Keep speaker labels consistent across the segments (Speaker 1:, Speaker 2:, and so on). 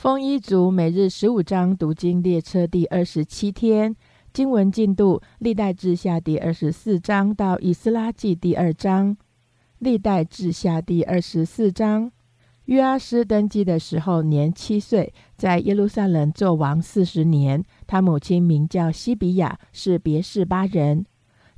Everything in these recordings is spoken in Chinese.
Speaker 1: 丰一族每日十五章读经列车第二十七天经文进度：历代志下第二十四章到以斯拉记第二章。历代志下第二十四章，约阿斯登基的时候年七岁，在耶路撒冷做王四十年。他母亲名叫西比亚，是别是巴人。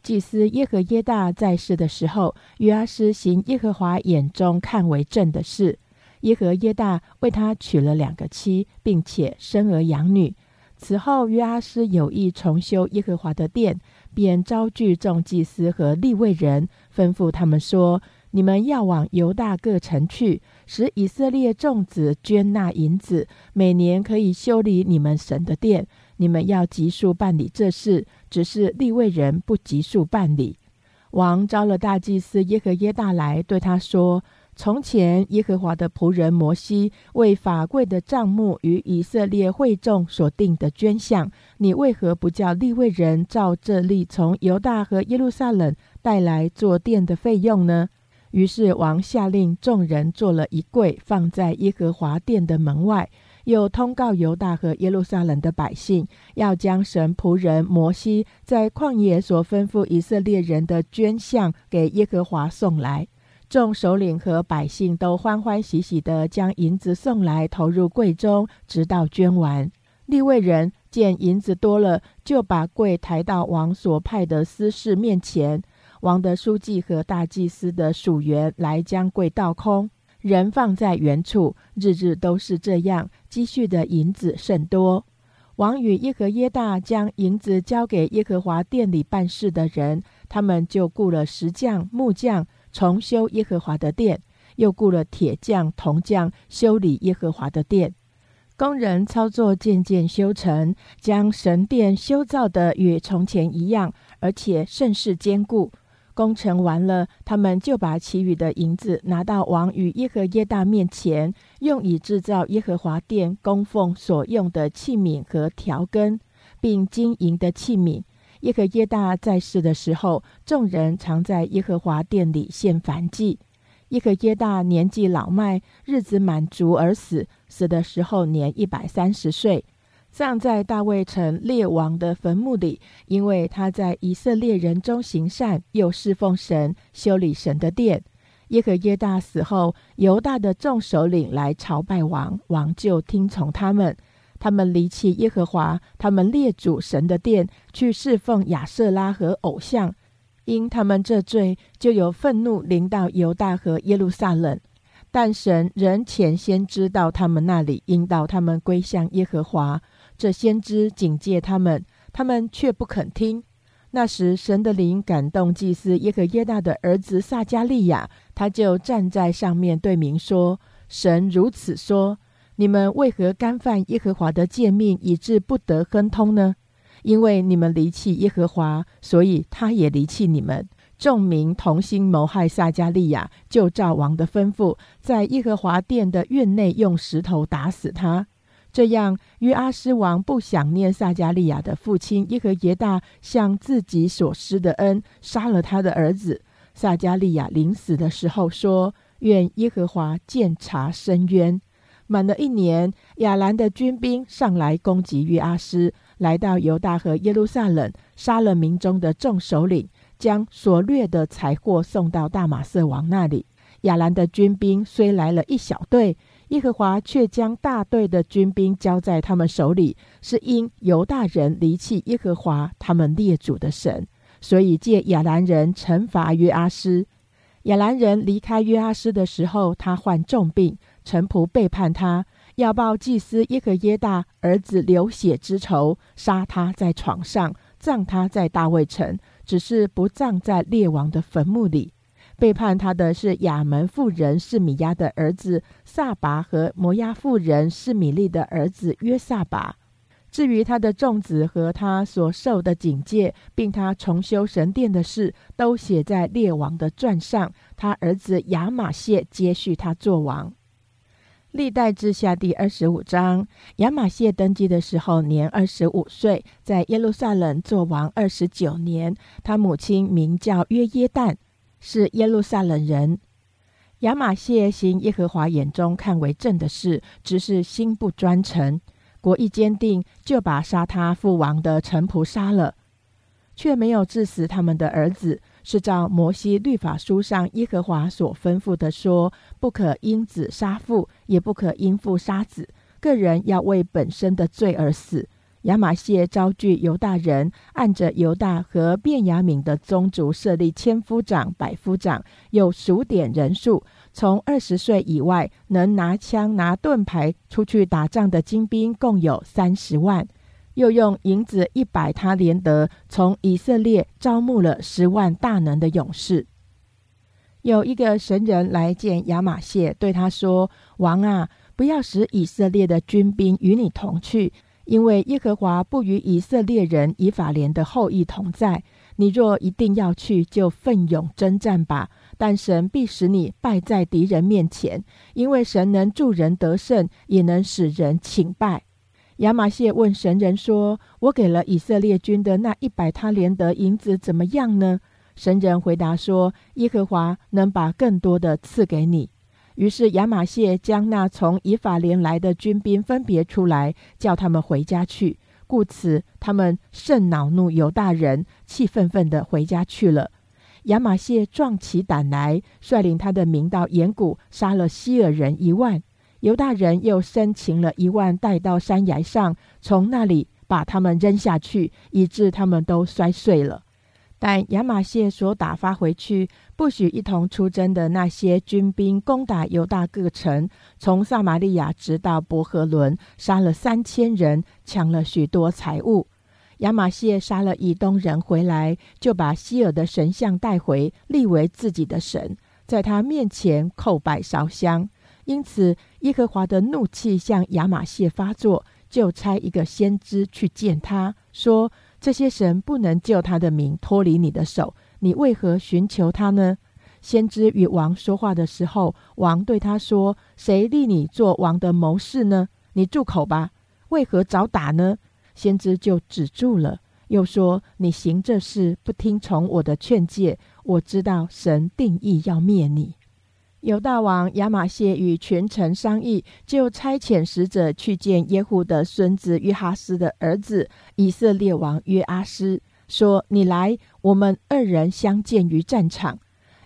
Speaker 1: 祭司耶和耶大在世的时候，约阿斯行耶和华眼中看为正的事。耶和耶大为他娶了两个妻，并且生儿养女。此后，约阿斯有意重修耶和华的殿，便招聚众祭司和立位人，吩咐他们说：“你们要往犹大各城去，使以色列众子捐纳银子，每年可以修理你们神的殿。你们要急速办理这事，只是立位人不急速办理。”王招了大祭司耶和耶大来，对他说。从前，耶和华的仆人摩西为法柜的账目与以色列会众所定的捐项，你为何不叫利未人照这例从犹大和耶路撒冷带来做殿的费用呢？于是王下令众人做了一柜，放在耶和华殿的门外，又通告犹大和耶路撒冷的百姓，要将神仆人摩西在旷野所吩咐以色列人的捐项给耶和华送来。众首领和百姓都欢欢喜喜地将银子送来，投入柜中，直到捐完。立位人见银子多了，就把柜抬到王所派的司事面前。王的书记和大祭司的属员来将柜倒空，人放在原处。日日都是这样，积蓄的银子甚多。王与耶和耶大将银子交给耶和华殿里办事的人，他们就雇了石匠、木匠。重修耶和华的殿，又雇了铁匠、铜匠修理耶和华的殿。工人操作渐渐修成，将神殿修造的与从前一样，而且甚是坚固。工程完了，他们就把其余的银子拿到王与耶和耶大面前，用以制造耶和华殿供奉所用的器皿和调羹，并金银的器皿。耶和耶大在世的时候，众人常在耶和华殿里献燔祭。耶和耶大年纪老迈，日子满足而死，死的时候年一百三十岁，葬在大卫城列王的坟墓里，因为他在以色列人中行善，又侍奉神，修理神的殿。耶和耶大死后，犹大的众首领来朝拜王，王就听从他们。他们离弃耶和华，他们列祖神的殿，去侍奉亚瑟拉和偶像。因他们这罪，就有愤怒临到犹大和耶路撒冷。但神仍前先知道他们那里，引导他们归向耶和华。这先知警戒他们，他们却不肯听。那时，神的灵感动祭司耶和耶大的儿子撒加利亚，他就站在上面对民说：“神如此说。”你们为何干犯耶和华的诫命，以致不得亨通呢？因为你们离弃耶和华，所以他也离弃你们。众民同心谋害撒加利亚，就照王的吩咐，在耶和华殿的院内用石头打死他。这样，约阿斯王不想念撒加利亚的父亲耶和耶大向自己所施的恩，杀了他的儿子。撒加利亚临死的时候说：“愿耶和华鉴察深渊。”满了一年，亚兰的军兵上来攻击约阿斯，来到犹大和耶路撒冷，杀了民中的众首领，将所掠的财货送到大马色王那里。亚兰的军兵虽来了一小队，耶和华却将大队的军兵交在他们手里，是因犹大人离弃耶和华他们列祖的神，所以借亚兰人惩罚约阿斯。亚兰人离开约阿斯的时候，他患重病。臣仆背叛他，要报祭司耶和耶大儿子流血之仇，杀他在床上，葬他在大卫城，只是不葬在列王的坟墓里。背叛他的是亚门妇人示米亚的儿子撒拔和摩押妇人示米利的儿子约撒拔。至于他的众子和他所受的警戒，并他重修神殿的事，都写在列王的传上。他儿子亚玛谢接续他做王。历代志下第二十五章，亚玛谢登基的时候年二十五岁，在耶路撒冷做王二十九年。他母亲名叫约耶旦，是耶路撒冷人。亚玛谢行耶和华眼中看为正的事，只是心不专诚，国一坚定，就把杀他父王的臣仆杀了，却没有致死他们的儿子。是照摩西律法书上耶和华所吩咐的说：不可因子杀父，也不可因父杀子，个人要为本身的罪而死。亚玛谢招聚犹大人，按着犹大和便雅悯的宗族设立千夫长、百夫长，又数点人数，从二十岁以外能拿枪拿盾牌出去打仗的精兵共有三十万。又用银子一百他连德，从以色列招募了十万大能的勇士。有一个神人来见亚玛谢，对他说：“王啊，不要使以色列的军兵与你同去，因为耶和华不与以色列人以法莲的后裔同在。你若一定要去，就奋勇征战吧。但神必使你败在敌人面前，因为神能助人得胜，也能使人请败。”亚玛谢问神人说：“我给了以色列军的那一百他连得银子怎么样呢？”神人回答说：“耶和华能把更多的赐给你。”于是亚玛谢将那从以法莲来的军兵分别出来，叫他们回家去。故此，他们甚恼怒犹大人，气愤愤地回家去了。亚玛谢壮起胆来，率领他的民到岩谷，杀了希尔人一万。犹大人又生擒了一万，带到山崖上，从那里把他们扔下去，以致他们都摔碎了。但亚玛谢所打发回去，不许一同出征的那些军兵攻打犹大各城，从撒玛利亚直到伯和伦，杀了三千人，抢了许多财物。亚玛谢杀了以东人回来，就把希尔的神像带回，立为自己的神，在他面前叩拜烧香。因此，耶和华的怒气向亚玛谢发作，就差一个先知去见他，说：“这些神不能救他的名脱离你的手，你为何寻求他呢？”先知与王说话的时候，王对他说：“谁立你做王的谋士呢？你住口吧！为何找打呢？”先知就止住了，又说：“你行这事不听从我的劝诫，我知道神定义要灭你。”犹大王亚玛谢与群臣商议，就差遣使者去见耶户的孙子约哈斯的儿子以色列王约阿斯，说：“你来，我们二人相见于战场。”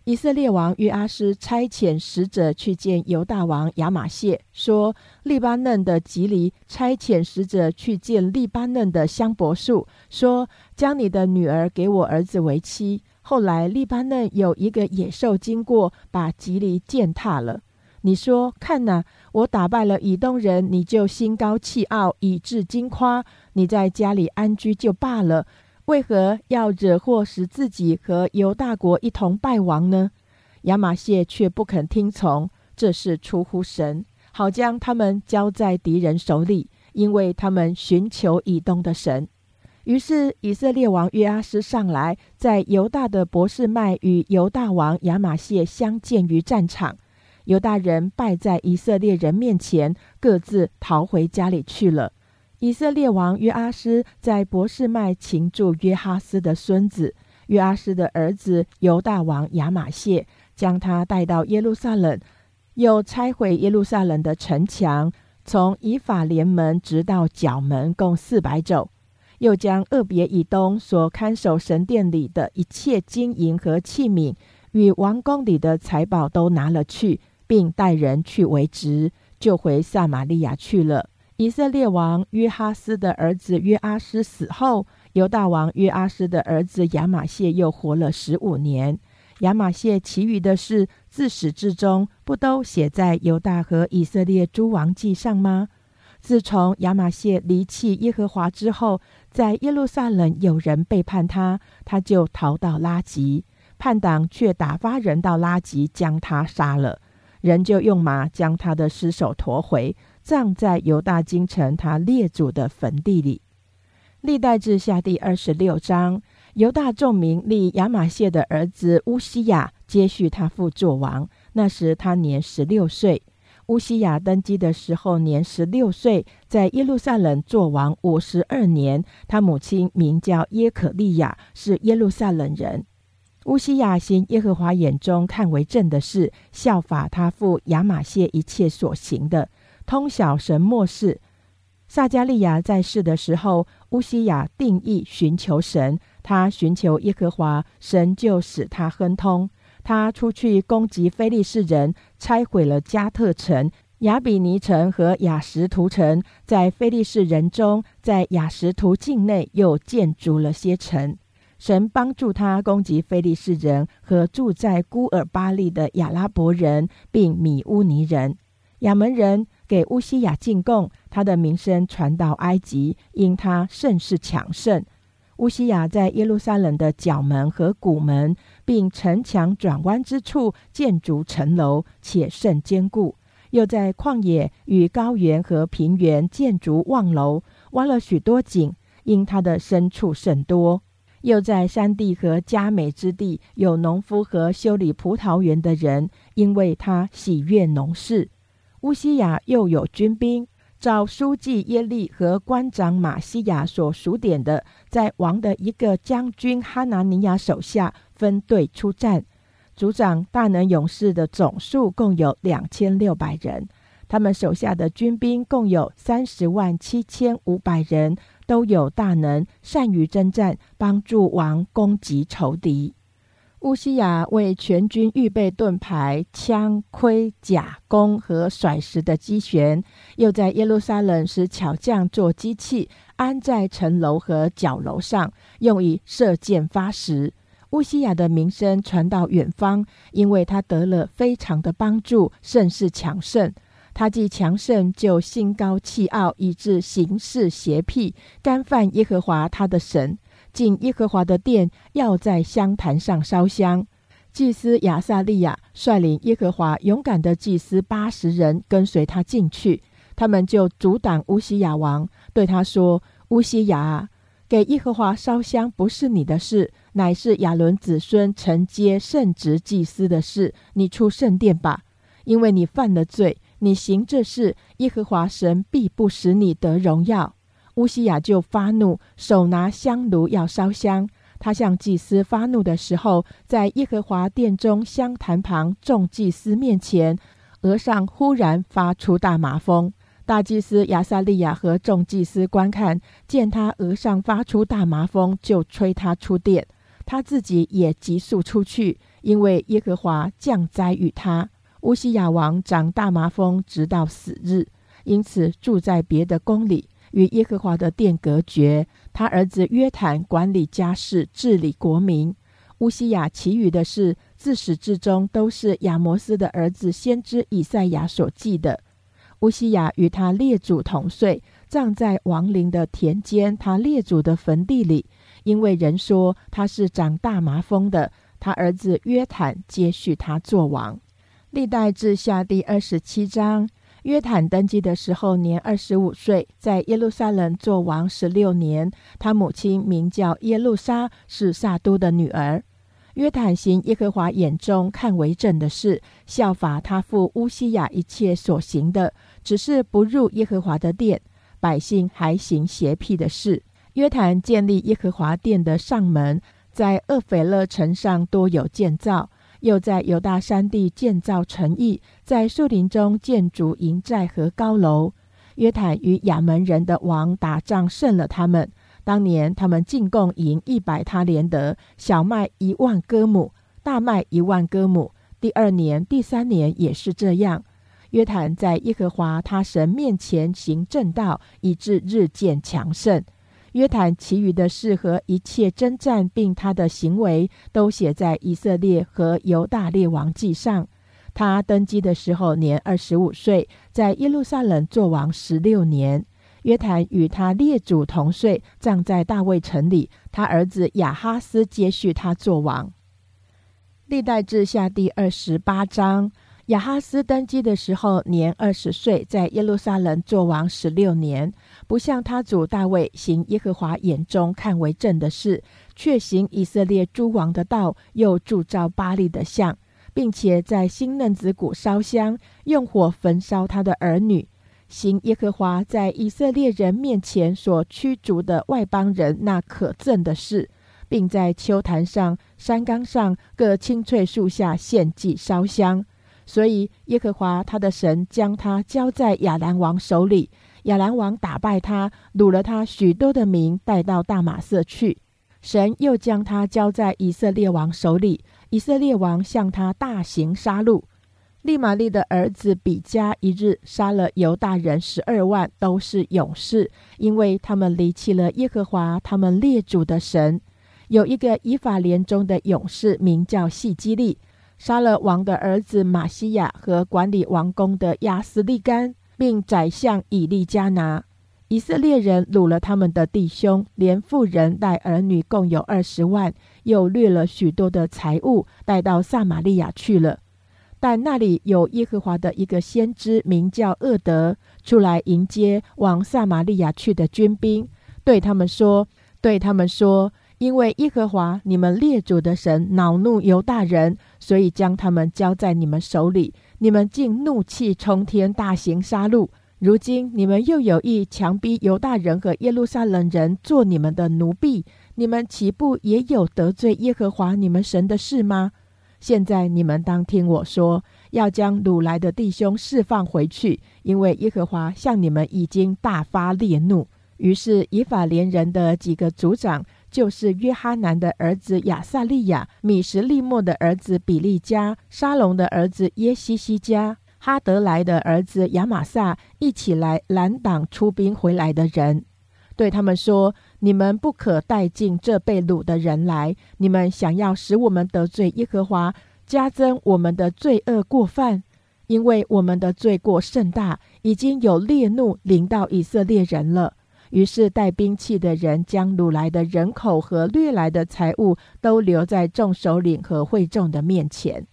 Speaker 1: 以色列王约阿斯差遣使者去见犹大王亚玛谢，说：“利巴嫩的吉利差遣使者去见利巴嫩的香柏树，说：将你的女儿给我儿子为妻。”后来，利巴嫩有一个野兽经过，把吉利践踏了。你说：“看呐，我打败了以东人，你就心高气傲，以致惊夸。你在家里安居就罢了，为何要惹祸，使自己和犹大国一同败亡呢？”亚玛谢却不肯听从，这是出乎神，好将他们交在敌人手里，因为他们寻求以东的神。于是以色列王约阿斯上来，在犹大的博士麦与犹大王亚玛谢相见于战场。犹大人败在以色列人面前，各自逃回家里去了。以色列王约阿斯在博士麦擒住约哈斯的孙子约阿斯的儿子犹大王亚玛谢，将他带到耶路撒冷，又拆毁耶路撒冷的城墙，从以法莲门直到角门，共四百肘。又将厄别以东所看守神殿里的一切金银和器皿，与王宫里的财宝都拿了去，并带人去为职，就回撒玛利亚去了。以色列王约哈斯的儿子约阿斯死后，犹大王约阿斯的儿子亚玛谢又活了十五年。亚玛谢其余的事，自始至终不都写在犹大和以色列诸王记上吗？自从亚玛谢离弃耶和华之后，在耶路撒冷有人背叛他，他就逃到拉吉，叛党却打发人到拉吉将他杀了，人就用马将他的尸首驮回，葬在犹大京城他列祖的坟地里。历代志下第二十六章，犹大众民立亚玛谢的儿子乌西亚接续他父作王，那时他年十六岁。乌西亚登基的时候年十六岁，在耶路撒冷做王五十二年。他母亲名叫耶可利亚，是耶路撒冷人。乌西亚行耶和华眼中看为正的事，效法他父亚玛谢一切所行的，通晓神末世。撒加利亚在世的时候，乌西亚定义寻求神，他寻求耶和华，神就使他亨通。他出去攻击非利士人，拆毁了加特城、亚比尼城和雅什图城，在非利士人中，在雅什图境内又建筑了些城。神帮助他攻击非利士人和住在孤尔巴利的亚拉伯人，并米乌尼人、亚门人。给乌西亚进贡，他的名声传到埃及，因他甚是强盛。乌西亚在耶路撒冷的角门和谷门，并城墙转弯之处建筑城楼，且甚坚固。又在旷野与高原和平原建筑望楼，挖了许多井，因他的牲畜甚多。又在山地和佳美之地有农夫和修理葡萄园的人，因为他喜悦农事。乌西亚又有军兵，照书记耶利和官长马西亚所数点的，在王的一个将军哈拿尼亚手下分队出战。族长大能勇士的总数共有两千六百人，他们手下的军兵共有三十万七千五百人，都有大能，善于征战，帮助王攻击仇敌。乌西亚为全军预备盾牌、枪、盔、甲、弓和甩石的机旋，又在耶路撒冷使巧匠做机器，安在城楼和角楼上，用以射箭发石。乌西亚的名声传到远方，因为他得了非常的帮助，甚是强盛。他既强盛，就心高气傲，以致行事邪僻，干犯耶和华他的神。进耶和华的殿，要在香坛上烧香。祭司亚撒利亚率领耶和华勇敢的祭司八十人跟随他进去，他们就阻挡乌西亚王，对他说：“乌西亚，给耶和华烧香不是你的事，乃是亚伦子孙承接圣职祭司的事。你出圣殿吧，因为你犯了罪。你行这事，耶和华神必不使你得荣耀。”乌西亚就发怒，手拿香炉要烧香。他向祭司发怒的时候，在耶和华殿中香坛旁众祭司面前，额上忽然发出大麻风。大祭司亚撒利亚和众祭司观看，见他额上发出大麻风，就催他出殿。他自己也急速出去，因为耶和华降灾与他。乌西亚王长大麻风，直到死日，因此住在别的宫里。与耶和华的殿隔绝，他儿子约坦管理家事，治理国民。乌西亚其余的事，自始至终都是亚摩斯的儿子先知以赛亚所记的。乌西亚与他列祖同岁，葬在王陵的田间，他列祖的坟地里。因为人说他是长大麻风的，他儿子约坦接续他做王。历代志下第二十七章。约坦登基的时候年二十五岁，在耶路撒冷做王十六年。他母亲名叫耶路撒，是撒都的女儿。约坦行耶和华眼中看为正的事，效法他父乌西亚一切所行的，只是不入耶和华的殿，百姓还行邪僻的事。约坦建立耶和华殿的上门，在厄斐勒城上多有建造。又在犹大山地建造城邑，在树林中建筑营寨和高楼。约坦与亚门人的王打仗胜了他们。当年他们进贡银一百他连德，小麦一万戈姆，大麦一万戈姆。第二年、第三年也是这样。约坦在耶和华他神面前行正道，以致日渐强盛。约坦其余的事和一切征战，并他的行为，都写在以色列和犹大列王记上。他登基的时候年二十五岁，在耶路撒冷做王十六年。约坦与他列祖同岁，葬在大卫城里。他儿子亚哈斯接续他做王。历代志下第二十八章。亚哈斯登基的时候年二十岁，在耶路撒冷做王十六年。不像他祖大卫行耶和华眼中看为正的事，却行以色列诸王的道，又铸造巴利的像，并且在新嫩子谷烧香，用火焚烧他的儿女，行耶和华在以色列人面前所驱逐的外邦人那可憎的事。并在秋坛上、山冈上各青翠树下献祭烧香。所以耶和华他的神将他交在亚兰王手里，亚兰王打败他，掳了他许多的民，带到大马色去。神又将他交在以色列王手里，以色列王向他大行杀戮。利玛利的儿子比加一日杀了犹大人十二万，都是勇士，因为他们离弃了耶和华他们列祖的神。有一个以法莲中的勇士，名叫细基利。杀了王的儿子马西亚和管理王宫的亚斯利干，并宰相以利加拿。以色列人掳了他们的弟兄，连妇人带儿女共有二十万，又掠了许多的财物，带到撒玛利亚去了。但那里有耶和华的一个先知，名叫厄德，出来迎接往撒玛利亚去的军兵，对他们说：“对他们说。”因为耶和华你们列祖的神恼怒犹大人，所以将他们交在你们手里。你们竟怒气冲天，大行杀戮。如今你们又有意强逼犹大人和耶路撒冷人做你们的奴婢，你们岂不也有得罪耶和华你们神的事吗？现在你们当听我说，要将掳来的弟兄释放回去，因为耶和华向你们已经大发烈怒。于是以法莲人的几个族长。就是约哈南的儿子亚撒利亚、米什利莫的儿子比利加、沙龙的儿子耶西西加、哈德莱的儿子亚玛撒一起来拦挡出兵回来的人，对他们说：“你们不可带进这被掳的人来。你们想要使我们得罪耶和华，加增我们的罪恶过犯，因为我们的罪过甚大，已经有烈怒临到以色列人了。”于是带兵器的人将掳来的人口和掠来的财物都留在众首领和会众的面前。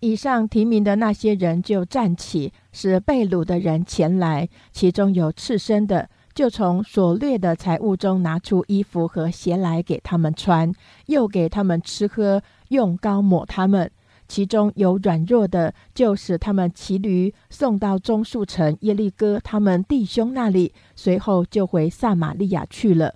Speaker 1: 以上提名的那些人就站起，使被掳的人前来。其中有赤身的，就从所掠的财物中拿出衣服和鞋来给他们穿，又给他们吃喝，用膏抹他们。其中有软弱的，就使他们骑驴送到中树城耶利哥他们弟兄那里，随后就回撒玛利亚去了。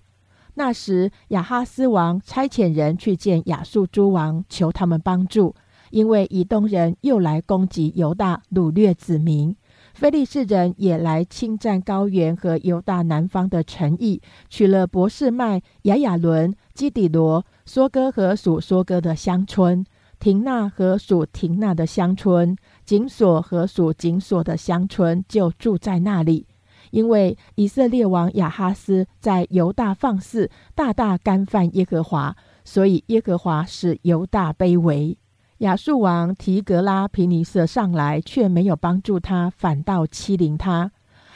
Speaker 1: 那时亚哈斯王差遣人去见亚述诸王，求他们帮助，因为以东人又来攻击犹大，掳掠子民；非利士人也来侵占高原和犹大南方的城邑，取了博士麦、亚亚伦、基底罗、梭哥和属梭哥的乡村。廷纳和属廷纳的乡村，紧索和属紧索的乡村就住在那里。因为以色列王亚哈斯在犹大放肆，大大干犯耶和华，所以耶和华使犹大卑微。亚述王提格拉皮尼瑟上来，却没有帮助他，反倒欺凌他。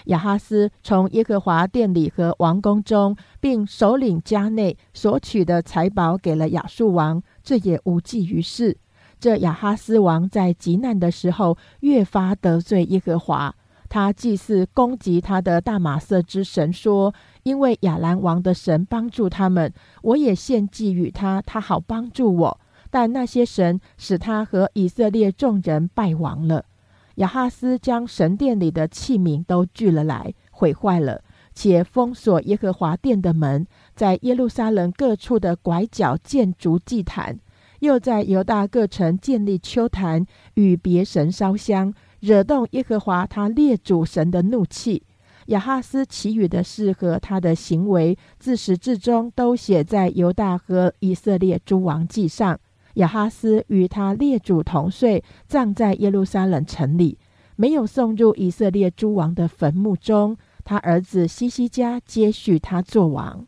Speaker 1: 亚哈斯从耶和华殿里和王宫中，并首领家内所取的财宝，给了亚述王。这也无济于事。这亚哈斯王在极难的时候，越发得罪耶和华。他祭祀攻击他的大马色之神，说：“因为亚兰王的神帮助他们，我也献祭与他，他好帮助我。但那些神使他和以色列众人败亡了。”亚哈斯将神殿里的器皿都聚了来，毁坏了，且封锁耶和华殿的门。在耶路撒冷各处的拐角建筑祭坛，又在犹大各城建立丘坛，与别神烧香，惹动耶和华他列祖神的怒气。亚哈斯其余的事和他的行为，自始至终都写在犹大和以色列诸王记上。亚哈斯与他列祖同睡，葬在耶路撒冷城里，没有送入以色列诸王的坟墓中。他儿子西西家接续他做王。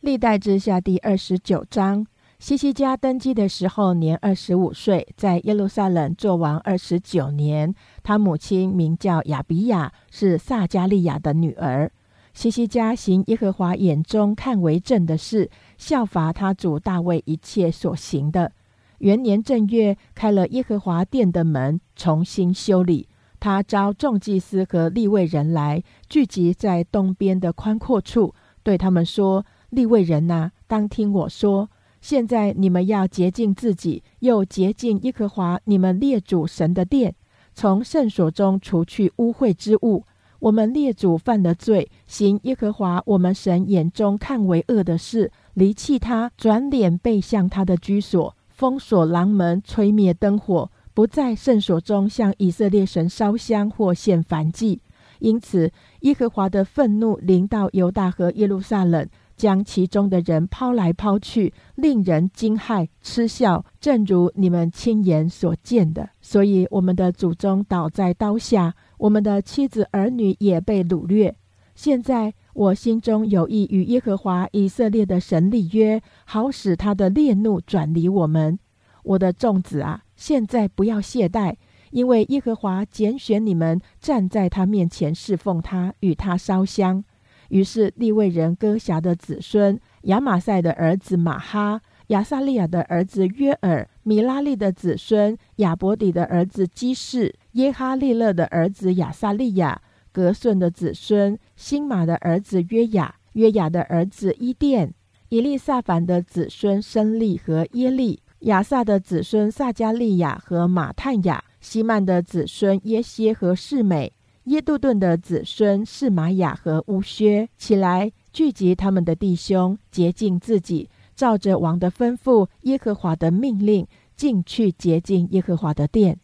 Speaker 1: 历代之下第二十九章，西西家登基的时候年二十五岁，在耶路撒冷做王二十九年。他母亲名叫亚比亚，是撒加利亚的女儿。西西家行耶和华眼中看为正的事，效法他主大卫一切所行的。元年正月，开了耶和华殿的门，重新修理。他招众祭司和立位人来，聚集在东边的宽阔处，对他们说。立位人呐，当听我说。现在你们要洁净自己，又洁净耶和华你们列祖神的殿，从圣所中除去污秽之物。我们列祖犯了罪，行耶和华我们神眼中看为恶的事，离弃他，转脸背向他的居所，封锁廊门，吹灭灯火，不在圣所中向以色列神烧香或献燔祭。因此，耶和华的愤怒临到犹大和耶路撒冷。将其中的人抛来抛去，令人惊骇嗤笑，正如你们亲眼所见的。所以，我们的祖宗倒在刀下，我们的妻子儿女也被掳掠。现在，我心中有意与耶和华以色列的神立约，好使他的烈怒转离我们。我的众子啊，现在不要懈怠，因为耶和华拣选你们，站在他面前侍奉他，与他烧香。于是利未人哥辖的子孙亚玛赛的儿子马哈、亚撒利亚的儿子约尔、米拉利的子孙亚伯底的儿子基士、耶哈利勒的儿子亚撒利亚、格顺的子孙辛马的儿子约雅、约雅的儿子伊甸、以利萨凡的子孙申利和耶利、亚萨的子孙撒加利亚和马探雅、希曼的子孙耶歇和世美。耶杜顿的子孙是玛雅和乌薛起来，聚集他们的弟兄，洁净自己，照着王的吩咐、耶和华的命令，进去洁净耶和华的殿。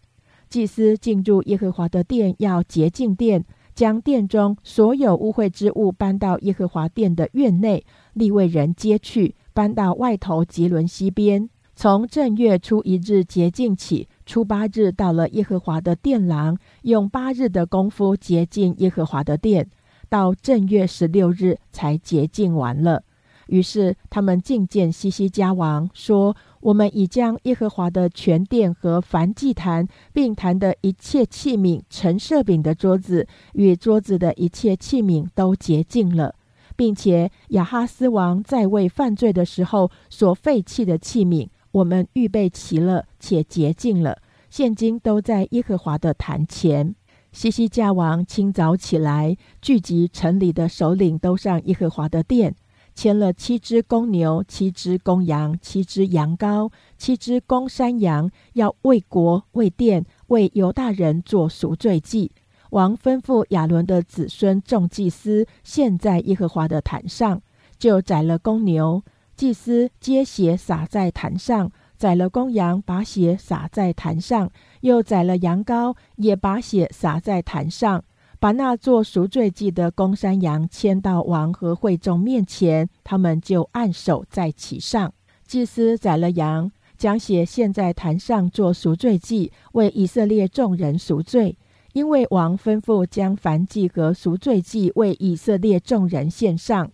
Speaker 1: 祭司进入耶和华的殿，要洁净殿，将殿中所有污秽之物搬到耶和华殿的院内，立为人接去，搬到外头吉伦西边。从正月初一日洁净起。初八日到了耶和华的殿廊，用八日的功夫洁净耶和华的殿，到正月十六日才洁净完了。于是他们觐见西西家王，说：“我们已将耶和华的全殿和燔祭坛，并坛的一切器皿、陈设饼的桌子与桌子的一切器皿都洁净了，并且亚哈斯王在位犯罪的时候所废弃的器皿。”我们预备齐了，且洁净了，现今都在耶和华的坛前。西西家王清早起来，聚集城里的首领，都上耶和华的殿，牵了七只公牛、七只公羊、七只羊羔、七只公山羊，要为国、为殿、为犹大人做赎罪祭。王吩咐亚伦的子孙众祭司，献在耶和华的坛上，就宰了公牛。祭司接血洒在坛上，宰了公羊，把血洒在坛上，又宰了羊羔，也把血洒在坛上，把那做赎罪祭的公山羊牵到王和会众面前，他们就按手在其上。祭司宰了羊，将血献在坛上做赎罪祭，为以色列众人赎罪，因为王吩咐将燔祭和赎罪祭为以色列众人献上。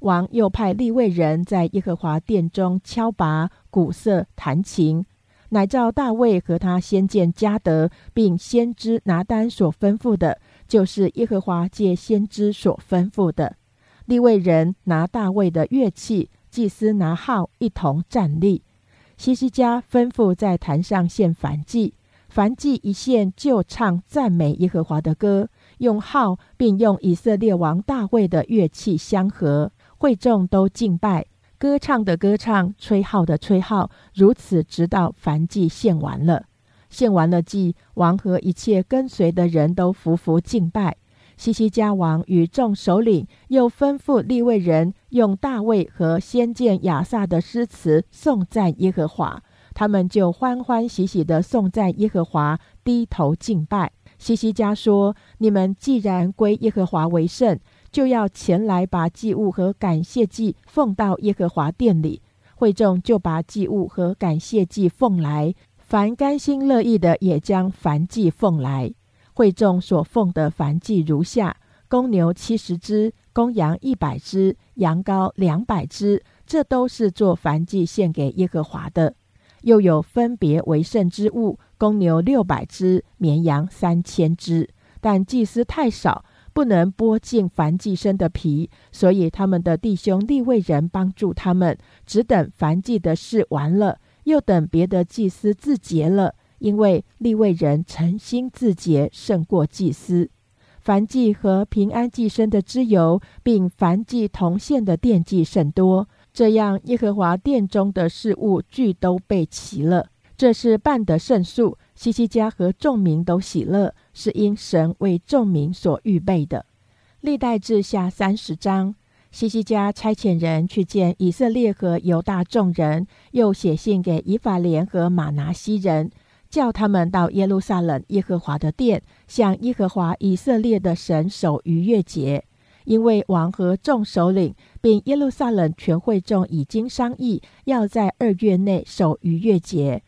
Speaker 1: 王又派立位人在耶和华殿中敲拔、鼓瑟、弹琴，乃照大卫和他先见加德，并先知拿单所吩咐的，就是耶和华借先知所吩咐的。立位人拿大卫的乐器，祭司拿号，一同站立。西西家吩咐在坛上献燔祭，燔祭一献，就唱赞美耶和华的歌，用号，并用以色列王大卫的乐器相合。会众都敬拜，歌唱的歌唱，吹号的吹号，如此直到燔祭献完了。献完了祭，王和一切跟随的人都服服敬拜。西西家王与众首领又吩咐立位人用大卫和先见亚萨的诗词颂赞耶和华，他们就欢欢喜喜的颂赞耶和华，低头敬拜。西西家说：“你们既然归耶和华为圣。”就要前来把祭物和感谢祭奉到耶和华殿里，会众就把祭物和感谢祭奉来，凡甘心乐意的也将燔祭奉来。会众所奉的燔祭如下：公牛七十只，公羊一百只，羊羔两百只，这都是做燔祭献给耶和华的。又有分别为圣之物：公牛六百只，绵羊三千只，但祭司太少。不能剥尽凡祭生的皮，所以他们的弟兄立位人帮助他们，只等凡祭的事完了，又等别的祭司自洁了，因为立位人诚心自洁胜过祭司。凡祭和平安祭生的之由，并凡祭同献的奠祭甚多，这样耶和华殿中的事物俱都备齐了。这是办得胜数，西西家和众民都喜乐。是因神为众民所预备的。历代志下三十章，西西家差遣人去见以色列和犹大众人，又写信给以法莲和马拿西人，叫他们到耶路撒冷耶和华的殿，向耶和华以色列的神守逾越节。因为王和众首领并耶路撒冷全会众已经商议，要在二月内守逾越节。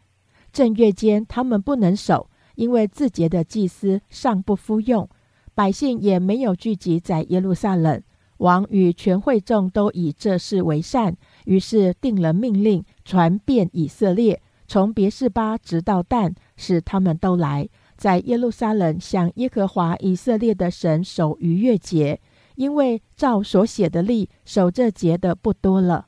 Speaker 1: 正月间他们不能守，因为自节的祭司尚不敷用。百姓也没有聚集在耶路撒冷，王与全会众都以这事为善，于是定了命令，传遍以色列，从别是巴直到但，使他们都来，在耶路撒冷向耶和华以色列的神守逾越节，因为照所写的例，守这节的不多了。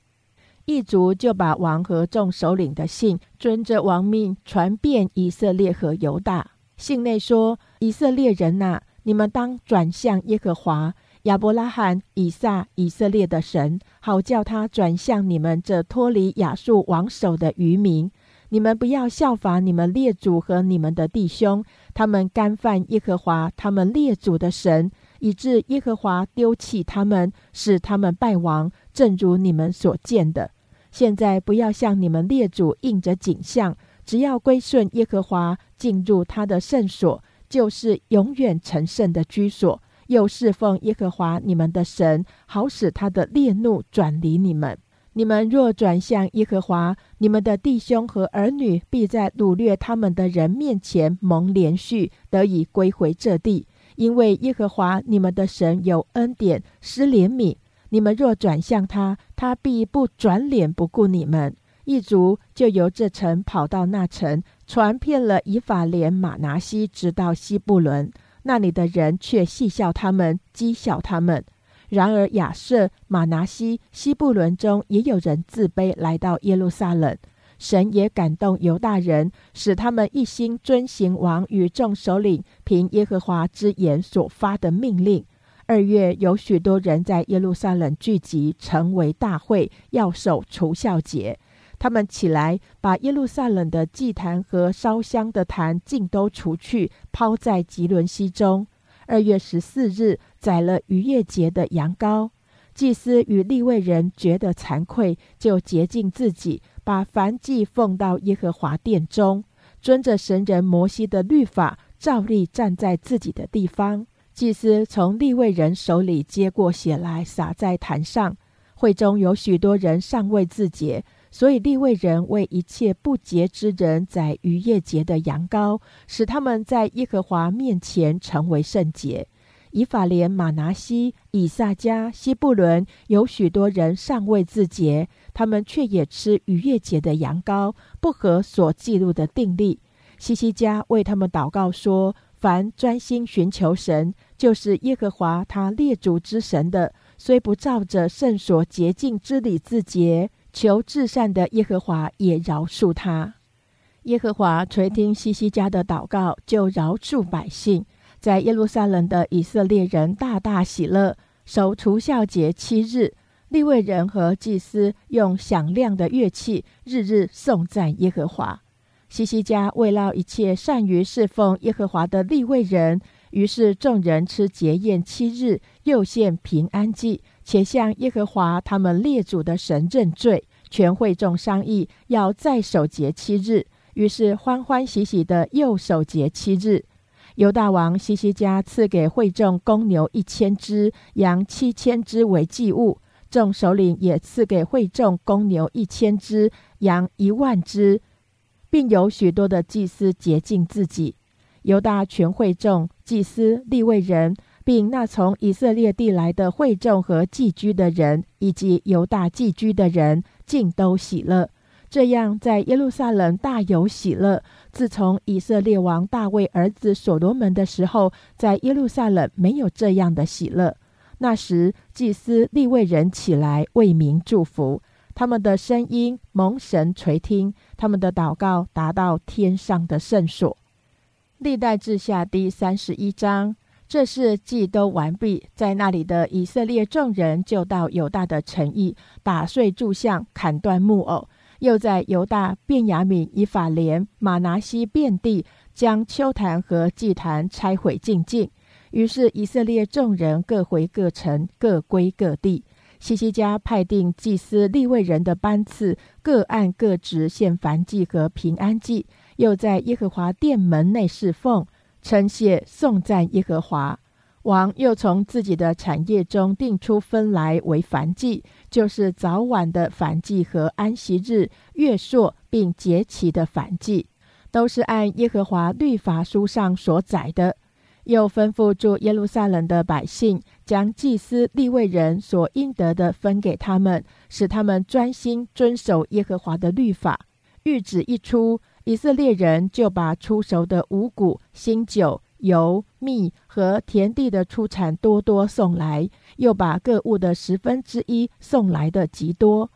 Speaker 1: 一族就把王和众首领的信，遵着王命传遍以色列和犹大。信内说：“以色列人呐。”你们当转向耶和华亚伯拉罕、以撒、以色列的神，好叫他转向你们这脱离亚述王手的渔民。你们不要效法你们列祖和你们的弟兄，他们干犯耶和华他们列祖的神，以致耶和华丢弃他们，使他们败亡，正如你们所见的。现在不要向你们列祖应着景象，只要归顺耶和华，进入他的圣所。就是永远成圣的居所，又侍奉耶和华你们的神，好使他的烈怒转离你们。你们若转向耶和华，你们的弟兄和儿女必在掳掠他们的人面前蒙连续，得以归回这地。因为耶和华你们的神有恩典，施怜悯。你们若转向他，他必不转脸不顾你们。一族就由这城跑到那城。传遍了以法莲、马拿西，直到西布伦，那里的人却戏笑他们，讥笑他们。然而亚瑟、马拿西、西布伦中也有人自卑，来到耶路撒冷。神也感动犹大人，使他们一心遵行王与众首领凭耶和华之言所发的命令。二月有许多人在耶路撒冷聚集，成为大会，要守除孝节。他们起来，把耶路撒冷的祭坛和烧香的坛尽都除去，抛在吉伦西中。二月十四日，宰了逾越节的羊羔。祭司与立位人觉得惭愧，就洁净自己，把燔祭奉到耶和华殿中，遵着神人摩西的律法，照例站在自己的地方。祭司从立位人手里接过血来，洒在坛上。会中有许多人尚未自洁。所以立位人为一切不洁之人宰逾越节的羊羔，使他们在耶和华面前成为圣洁。以法莲、马拿西、以撒加、西布伦有许多人尚未自洁，他们却也吃逾越节的羊羔，不合所记录的定例。西西家为他们祷告说：凡专心寻求神，就是耶和华他列祖之神的，虽不照着圣所洁净之礼自洁。求至善的耶和华也饶恕他。耶和华垂听西西家的祷告，就饶恕百姓。在耶路撒冷的以色列人大大喜乐，守除孝节七日。利未人和祭司用响亮的乐器，日日颂赞耶和华。西西家为了一切善于侍奉耶和华的利未人，于是众人吃节宴七日，又献平安祭。且向耶和华他们列祖的神认罪，全会众商议要再守节七日，于是欢欢喜喜的又守节七日。犹大王西西家赐给会众公牛一千只，羊七千只为祭物，众首领也赐给会众公牛一千只，羊一万只，并有许多的祭司洁净自己。犹大全会众祭司立位人。并那从以色列地来的会众和寄居的人，以及犹大寄居的人，尽都喜乐。这样，在耶路撒冷大有喜乐。自从以色列王大卫儿子所罗门的时候，在耶路撒冷没有这样的喜乐。那时，祭司立位人起来为民祝福，他们的声音蒙神垂听，他们的祷告达到天上的圣所。历代志下第三十一章。这事既都完毕，在那里的以色列众人就到犹大的城邑，打碎柱像，砍断木偶；又在犹大、便雅悯、以法莲、马拿西遍地，将秋坛和祭坛拆毁净尽。于是以色列众人各回各城，各归各地。西西家派定祭司立位人的班次，各按各职献燔祭和平安祭，又在耶和华殿门内侍奉，称谢颂赞耶和华。王又从自己的产业中定出分来为燔祭，就是早晚的燔祭和安息日、月朔并节期的燔祭，都是按耶和华律法书上所载的。又吩咐住耶路撒冷的百姓，将祭司立位人所应得的分给他们，使他们专心遵守耶和华的律法。谕旨一出，以色列人就把出熟的五谷、新酒。油、蜜和田地的出产多多送来，又把各物的十分之一送来的极多。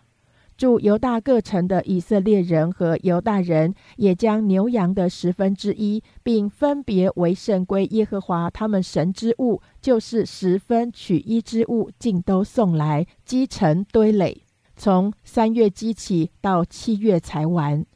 Speaker 1: 住犹大各城的以色列人和犹大人也将牛羊的十分之一，并分别为圣归耶和华他们神之物，就是十分取一之物，尽都送来积成堆垒。从三月积起到七月才完。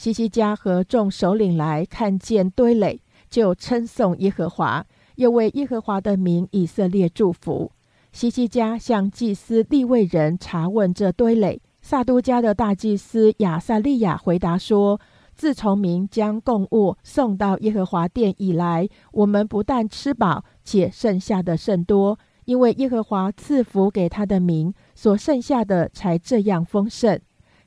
Speaker 1: 西西家和众首领来看见堆垒。就称颂耶和华，又为耶和华的名以色列祝福。西西家向祭司立位人查问这堆垒。撒都家的大祭司亚撒利亚回答说：“自从民将供物送到耶和华殿以来，我们不但吃饱，且剩下的甚多，因为耶和华赐福给他的民，所剩下的才这样丰盛。”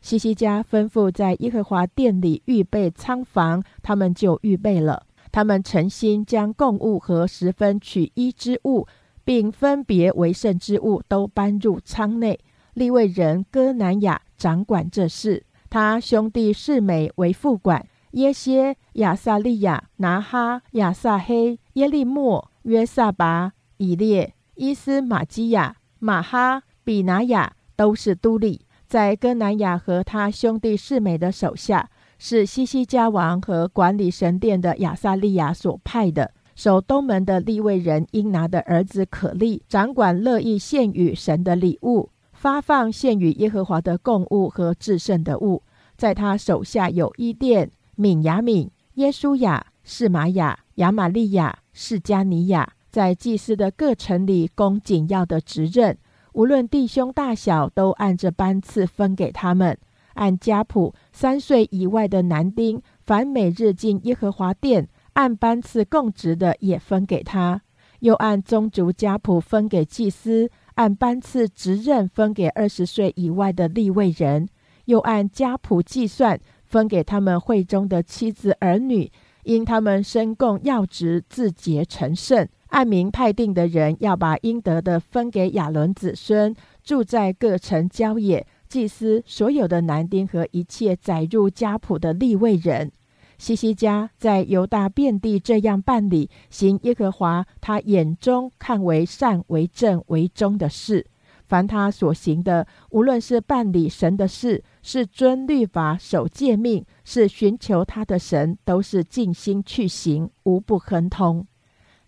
Speaker 1: 西西家吩咐在耶和华殿里预备仓房，他们就预备了。他们诚心将供物和十分取一之物，并分别为圣之物，都搬入仓内。利未人哥南雅掌管这事，他兄弟世美为副管。耶歇、亚撒利亚、拿哈、亚撒黑、耶利莫、约撒拔、以列、伊斯玛基亚、马哈、比拿雅都是都利，在哥南雅和他兄弟世美的手下。是西西家王和管理神殿的亚撒利亚所派的。守东门的立位人英拿的儿子可利掌管乐意献与神的礼物，发放献与耶和华的供物和至圣的物。在他手下有伊甸、敏雅敏、耶稣雅、士玛雅、亚玛利亚、士加尼亚，在祭司的各城里供紧要的职任，无论弟兄大小，都按着班次分给他们。按家谱，三岁以外的男丁，凡每日进耶和华殿按班次供职的，也分给他；又按宗族家谱分给祭司，按班次职任分给二十岁以外的立位人；又按家谱计算分给他们会中的妻子儿女，因他们身供要职，自洁成圣。按名派定的人，要把应得的分给亚伦子孙，住在各城郊野。祭司所有的男丁和一切载入家谱的立位人，西西家在犹大遍地这样办理，行耶和华他眼中看为善、为正、为忠的事。凡他所行的，无论是办理神的事，是遵律法、守诫命，是寻求他的神，都是尽心去行，无不亨通。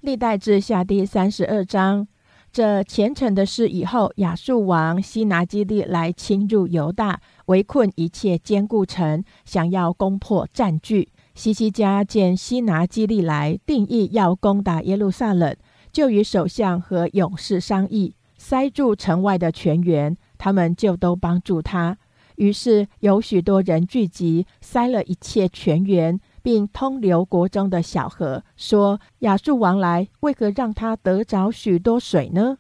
Speaker 1: 历代志下第三十二章。这虔诚的事以后，亚述王西拿基利来侵入犹大，围困一切坚固城，想要攻破占据。西西家见西拿基利来，定义要攻打耶路撒冷，就与首相和勇士商议，塞住城外的泉源，他们就都帮助他。于是有许多人聚集，塞了一切泉源。并通流国中的小河，说：“亚述王来，为何让他得着许多水呢？”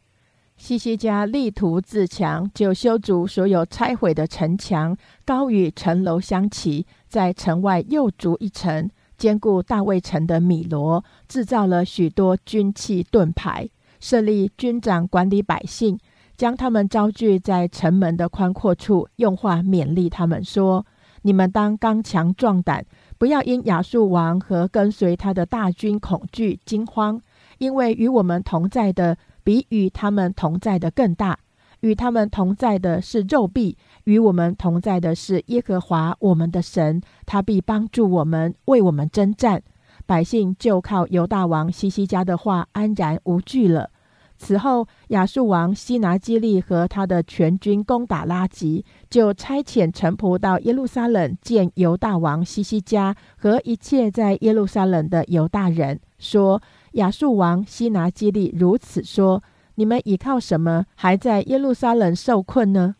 Speaker 1: 西西家力图自强，就修筑所有拆毁的城墙，高与城楼相齐，在城外又筑一城，兼顾大卫城的米罗，制造了许多军器盾牌，设立军长管理百姓，将他们招聚在城门的宽阔处，用话勉励他们说：“你们当刚强壮胆。”不要因亚述王和跟随他的大军恐惧惊慌，因为与我们同在的比与他们同在的更大。与他们同在的是肉臂，与我们同在的是耶和华我们的神，他必帮助我们，为我们征战。百姓就靠犹大王西西家的话安然无惧了。此后，亚述王西拿基利和他的全军攻打拉吉，就差遣臣仆到耶路撒冷见犹大王西西家和一切在耶路撒冷的犹大人，说：“亚述王西拿基利如此说：“你们依靠什么，还在耶路撒冷受困呢？”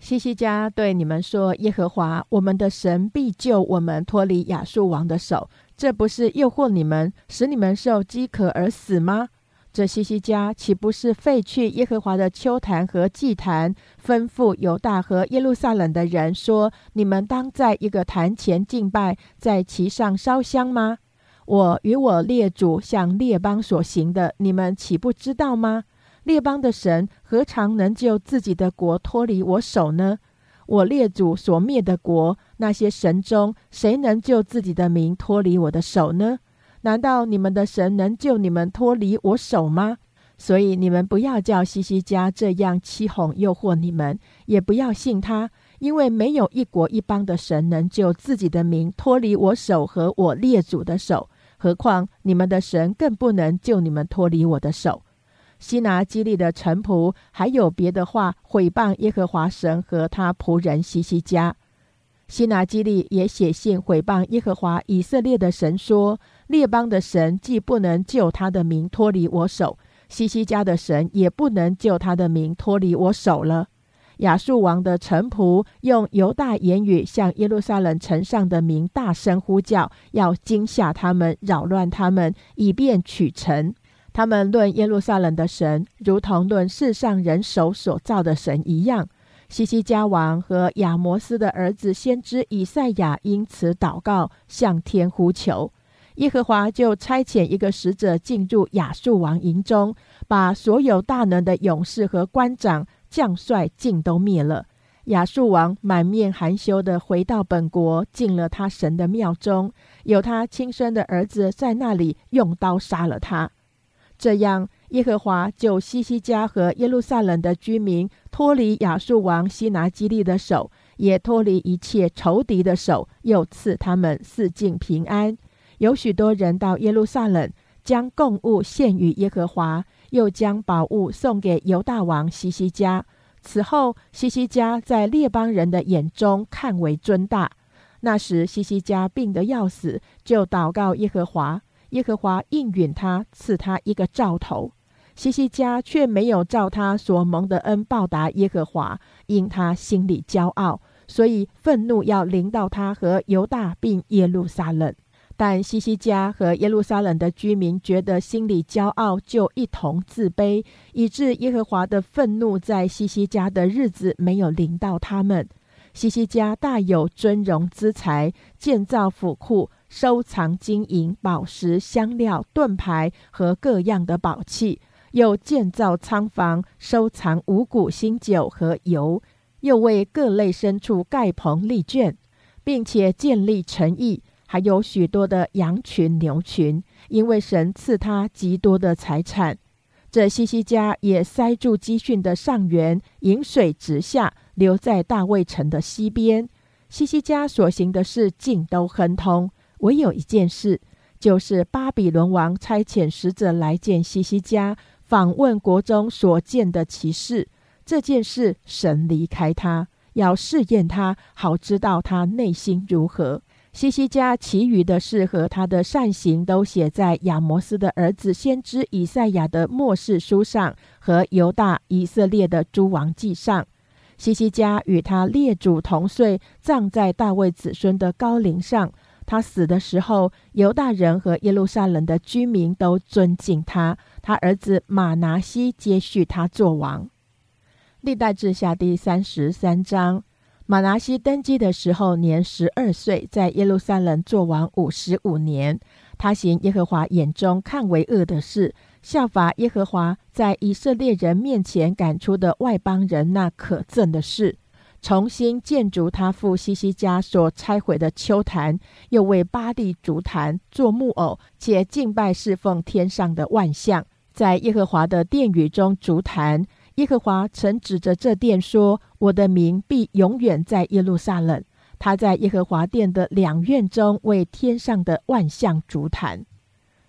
Speaker 1: 西西家对你们说：“耶和华我们的神必救我们脱离亚述王的手。这不是诱惑你们，使你们受饥渴而死吗？”这西西家岂不是废去耶和华的秋坛和祭坛，吩咐犹大和耶路撒冷的人说：“你们当在一个坛前敬拜，在其上烧香吗？我与我列祖向列邦所行的，你们岂不知道吗？列邦的神何尝能救自己的国脱离我手呢？我列祖所灭的国，那些神中谁能救自己的名脱离我的手呢？”难道你们的神能救你们脱离我手吗？所以你们不要叫西西家这样欺哄诱惑你们，也不要信他，因为没有一国一邦的神能救自己的民脱离我手和我列祖的手，何况你们的神更不能救你们脱离我的手。西拿基利的臣仆还有别的话毁谤耶和华神和他仆人西西家。西拿基利也写信毁谤耶和华以色列的神说。列邦的神既不能救他的名脱离我手，西西家的神也不能救他的名脱离我手了。亚述王的臣仆用犹大言语向耶路撒冷城上的民大声呼叫，要惊吓他们，扰乱他们，以便取城。他们论耶路撒冷的神，如同论世上人手所造的神一样。西西家王和亚摩斯的儿子先知以赛亚因此祷告，向天呼求。耶和华就差遣一个使者进入亚述王营中，把所有大能的勇士和官长、将帅尽都灭了。亚述王满面含羞地回到本国，进了他神的庙中，有他亲生的儿子在那里用刀杀了他。这样，耶和华就西西家和耶路撒冷的居民脱离亚述王西拿基利的手，也脱离一切仇敌的手，又赐他们四境平安。有许多人到耶路撒冷，将贡物献于耶和华，又将宝物送给犹大王西西家。此后，西西家在列邦人的眼中看为尊大。那时，西西家病得要死，就祷告耶和华，耶和华应允他，赐他一个兆头。西西家却没有照他所蒙的恩报答耶和华，因他心里骄傲，所以愤怒要临到他和犹大并耶路撒冷。但西西家和耶路撒冷的居民觉得心里骄傲，就一同自卑，以致耶和华的愤怒在西西家的日子没有临到他们。西西家大有尊荣资财，建造府库，收藏金银、宝石、香料、盾牌和各样的宝器，又建造仓房，收藏五谷、新酒和油，又为各类牲畜盖棚立圈，并且建立城邑。还有许多的羊群、牛群，因为神赐他极多的财产。这西西家也塞住基训的上源，引水直下，留在大卫城的西边。西西家所行的事尽都亨通，唯有一件事，就是巴比伦王差遣使者来见西西家，访问国中所见的奇事。这件事，神离开他，要试验他，好知道他内心如何。西西家其余的事和他的善行，都写在亚摩斯的儿子先知以赛亚的末世书上和犹大以色列的诸王记上。西西家与他列祖同岁，葬在大卫子孙的高陵上。他死的时候，犹大人和耶路撒冷的居民都尊敬他。他儿子马拿西接续他做王。历代志下第三十三章。马拿西登基的时候年十二岁，在耶路撒冷做王五十五年。他行耶和华眼中看为恶的事，效法耶和华在以色列人面前赶出的外邦人那可憎的事，重新建筑他父西西家所拆毁的丘坛，又为巴利竹坛做木偶，且敬拜侍奉天上的万象，在耶和华的殿宇中竹坛。耶和华曾指着这殿说：“我的名必永远在耶路撒冷。”他在耶和华殿的两院中为天上的万象烛坛，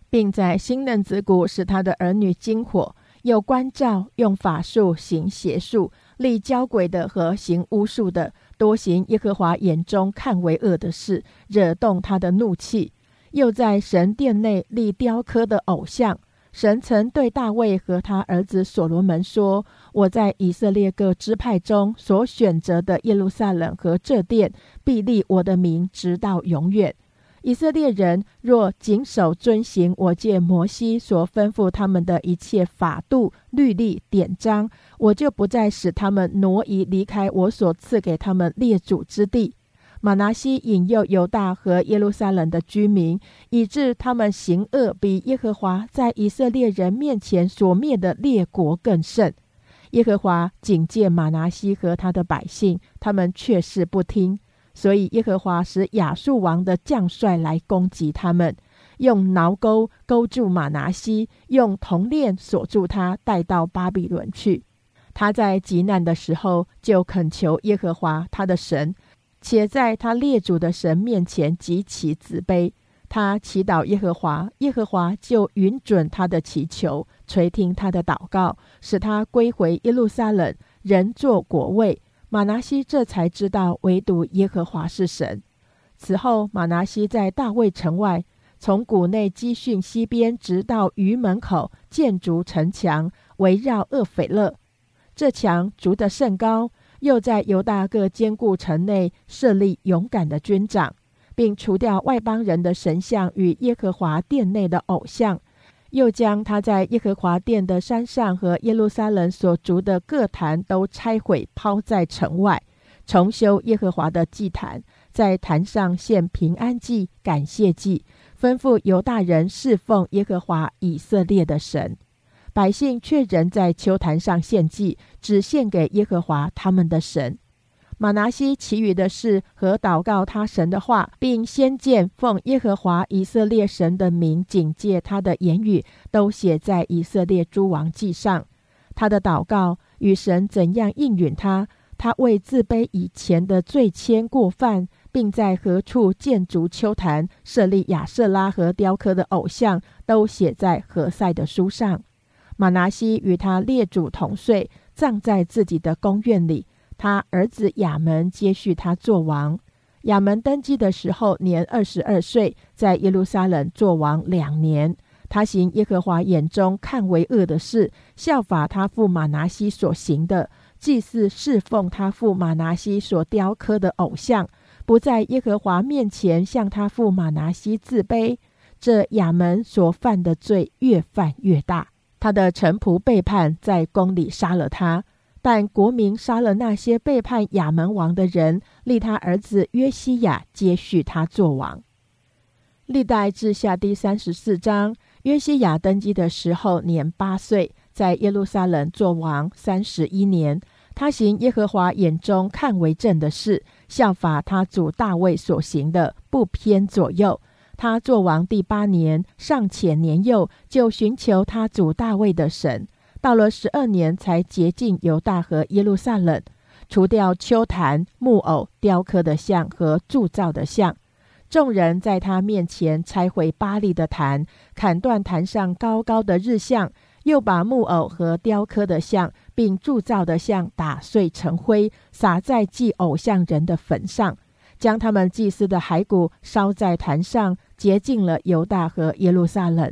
Speaker 1: 并在新嫩子谷使他的儿女惊火，又关照用法术行邪术、立交鬼的和行巫术的，多行耶和华眼中看为恶的事，惹动他的怒气。又在神殿内立雕刻的偶像。神曾对大卫和他儿子所罗门说：“我在以色列各支派中所选择的耶路撒冷和这殿，必立我的名，直到永远。以色列人若谨守遵行我借摩西所吩咐他们的一切法度、律例、典章，我就不再使他们挪移离开我所赐给他们列祖之地。”马拿西引诱犹大和耶路撒冷的居民，以致他们行恶比耶和华在以色列人面前所灭的列国更甚。耶和华警戒马拿西和他的百姓，他们却是不听，所以耶和华使亚述王的将帅来攻击他们，用挠钩勾住马拿西，用铜链锁住他，带到巴比伦去。他在极难的时候，就恳求耶和华他的神。且在他列祖的神面前极其自卑，他祈祷耶和华，耶和华就允准他的祈求，垂听他的祷告，使他归回耶路撒冷，人作国位。马拿西这才知道，唯独耶和华是神。此后，马拿西在大卫城外，从谷内基训西边，直到鱼门口，建筑城墙，围绕厄斐勒。这墙筑得甚高。又在犹大各坚固城内设立勇敢的军长，并除掉外邦人的神像与耶和华殿内的偶像，又将他在耶和华殿的山上和耶路撒冷所筑的各坛都拆毁，抛在城外，重修耶和华的祭坛，在坛上献平安祭、感谢祭，吩咐犹大人侍奉耶和华以色列的神。百姓却仍在秋坛上献祭，只献给耶和华他们的神。马拿西其余的事和祷告他神的话，并先见奉耶和华以色列神的名警戒他的言语，都写在以色列诸王记上。他的祷告与神怎样应允他，他为自卑以前的罪愆过犯，并在何处建筑秋坛、设立亚瑟拉和雕刻的偶像，都写在何塞的书上。马拿西与他列祖同岁，葬在自己的宫院里。他儿子亚门接续他做王。亚门登基的时候年二十二岁，在耶路撒冷做王两年。他行耶和华眼中看为恶的事，效法他父马拿西所行的，祭祀侍奉他父马拿西所雕刻的偶像，不在耶和华面前向他父马拿西自卑。这亚门所犯的罪越犯越大。他的臣仆背叛，在宫里杀了他。但国民杀了那些背叛亚门王的人，立他儿子约西亚接续他做王。历代志下第三十四章，约西亚登基的时候年八岁，在耶路撒冷做王三十一年。他行耶和华眼中看为正的事，效法他主大卫所行的，不偏左右。他做王第八年，尚且年幼，就寻求他主大卫的神。到了十二年，才洁净犹大和耶路撒冷，除掉丘坛、木偶、雕刻的像和铸造的像。众人在他面前拆毁巴利的坛，砍断坛上高高的日像，又把木偶和雕刻的像，并铸造的像打碎成灰，撒在祭偶像人的坟上，将他们祭司的骸骨烧在坛上。洁净了犹大和耶路撒冷，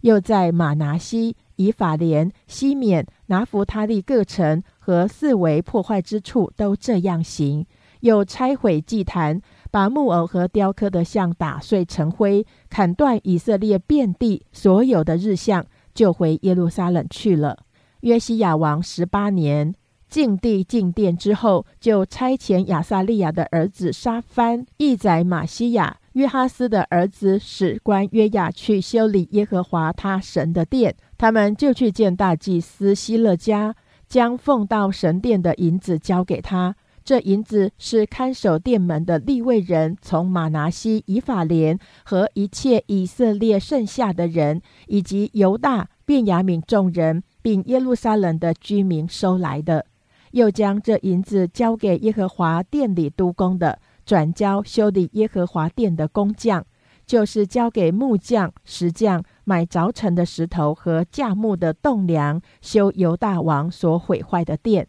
Speaker 1: 又在马拿西、以法莲、西缅、拿弗他利各城和四围破坏之处都这样行，又拆毁祭坛，把木偶和雕刻的像打碎成灰，砍断以色列遍地所有的日像，就回耶路撒冷去了。约西亚王十八年，进地进殿之后，就差遣亚撒利亚的儿子沙番、义宰马西亚。约哈斯的儿子史官约亚去修理耶和华他神的殿，他们就去见大祭司希勒家，将奉到神殿的银子交给他。这银子是看守殿门的立位人从马拿西、以法莲和一切以色列剩下的人，以及犹大、便雅悯众人，并耶路撒冷的居民收来的。又将这银子交给耶和华殿里督工的。转交修理耶和华殿的工匠，就是交给木匠、石匠买凿成的石头和架木的栋梁，修犹大王所毁坏的殿。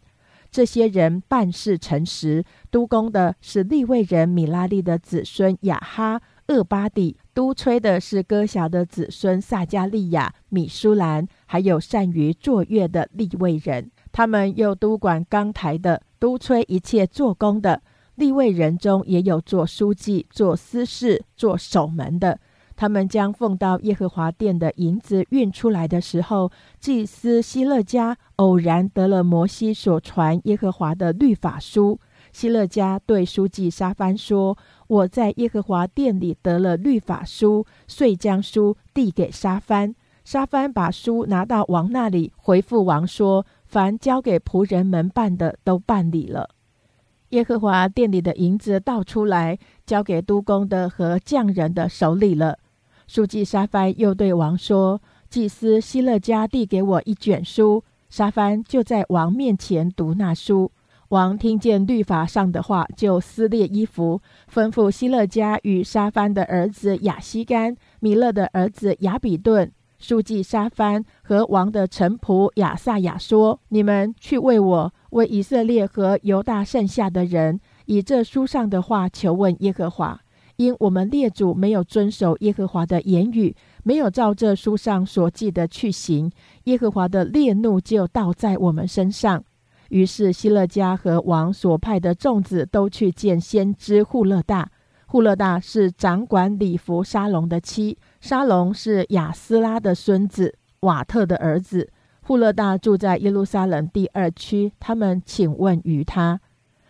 Speaker 1: 这些人办事诚实，督工的是利未人米拉利的子孙雅哈、厄巴底、督吹的是歌辖的子孙撒加利亚、米舒兰，还有善于作乐的利未人。他们又督管钢台的，督吹一切做工的。立位人中也有做书记、做司事、做守门的。他们将奉到耶和华殿的银子运出来的时候，祭司希勒家偶然得了摩西所传耶和华的律法书。希勒家对书记沙番说：“我在耶和华殿里得了律法书，遂将书递给沙番。沙番把书拿到王那里，回复王说：‘凡交给仆人们办的，都办理了。’耶和华殿里的银子倒出来，交给督工的和匠人的手里了。”书记沙番又对王说：“祭司希勒家递给我一卷书，沙番就在王面前读那书。王听见律法上的话，就撕裂衣服，吩咐希勒家与沙番的儿子亚西干、米勒的儿子亚比顿、书记沙番和王的臣仆亚萨亚说：‘你们去为我，为以色列和犹大剩下的人，以这书上的话求问耶和华。’”因我们列祖没有遵守耶和华的言语，没有照这书上所记的去行，耶和华的烈怒就倒在我们身上。于是希勒家和王所派的众子都去见先知户勒大。户勒大是掌管礼服沙龙的妻，沙龙是亚斯拉的孙子瓦特的儿子。户勒大住在耶路撒冷第二区。他们请问于他，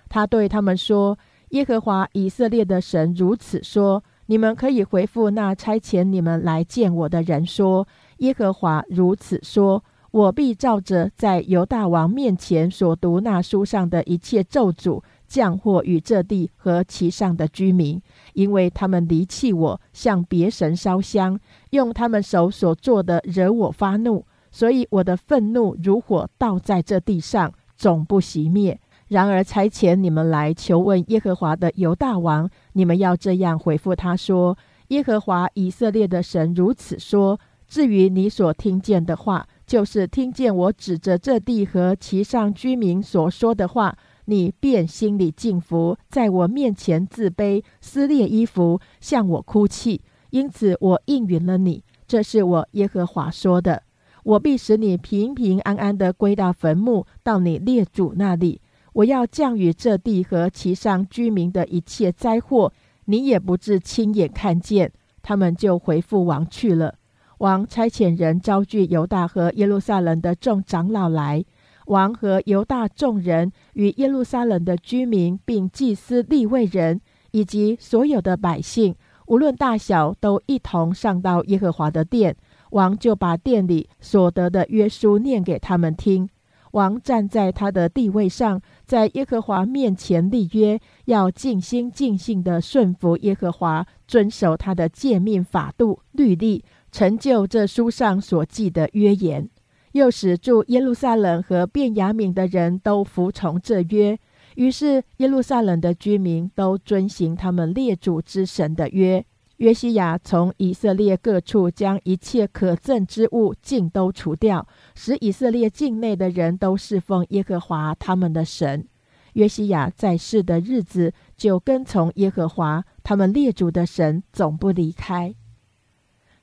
Speaker 1: 他对他们说。耶和华以色列的神如此说：“你们可以回复那差遣你们来见我的人说：耶和华如此说：我必照着在犹大王面前所读那书上的一切咒诅，降祸与这地和其上的居民，因为他们离弃我，向别神烧香，用他们手所做的惹我发怒，所以我的愤怒如火倒在这地上，总不熄灭。”然而差遣你们来求问耶和华的犹大王，你们要这样回复他说：耶和华以色列的神如此说：至于你所听见的话，就是听见我指着这地和其上居民所说的话，你便心里敬服，在我面前自卑，撕裂衣服，向我哭泣。因此我应允了你。这是我耶和华说的。我必使你平平安安的归到坟墓，到你列祖那里。我要降雨这地和其上居民的一切灾祸，你也不至亲眼看见。他们就回复王去了。王差遣人招聚犹大和耶路撒冷的众长老来。王和犹大众人与耶路撒冷的居民，并祭司立位人以及所有的百姓，无论大小，都一同上到耶和华的殿。王就把殿里所得的约书念给他们听。王站在他的地位上，在耶和华面前立约，要尽心尽性的顺服耶和华，遵守他的诫命法度律例，成就这书上所记的约言。又使住耶路撒冷和便雅悯的人都服从这约。于是耶路撒冷的居民都遵行他们列祖之神的约。约西亚从以色列各处将一切可憎之物尽都除掉，使以色列境内的人都侍奉耶和华他们的神。约西亚在世的日子，就跟从耶和华他们列祖的神，总不离开。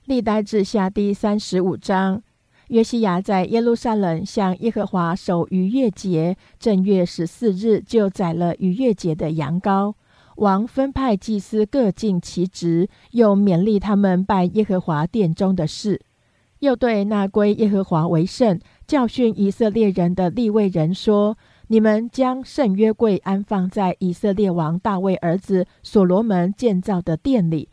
Speaker 1: 历代志下第三十五章，约西亚在耶路撒冷向耶和华守逾越节，正月十四日就宰了逾越节的羊羔。王分派祭司各尽其职，又勉励他们拜耶和华殿中的事，又对那归耶和华为圣、教训以色列人的立位人说：“你们将圣约柜安放在以色列王大卫儿子所罗门建造的殿里，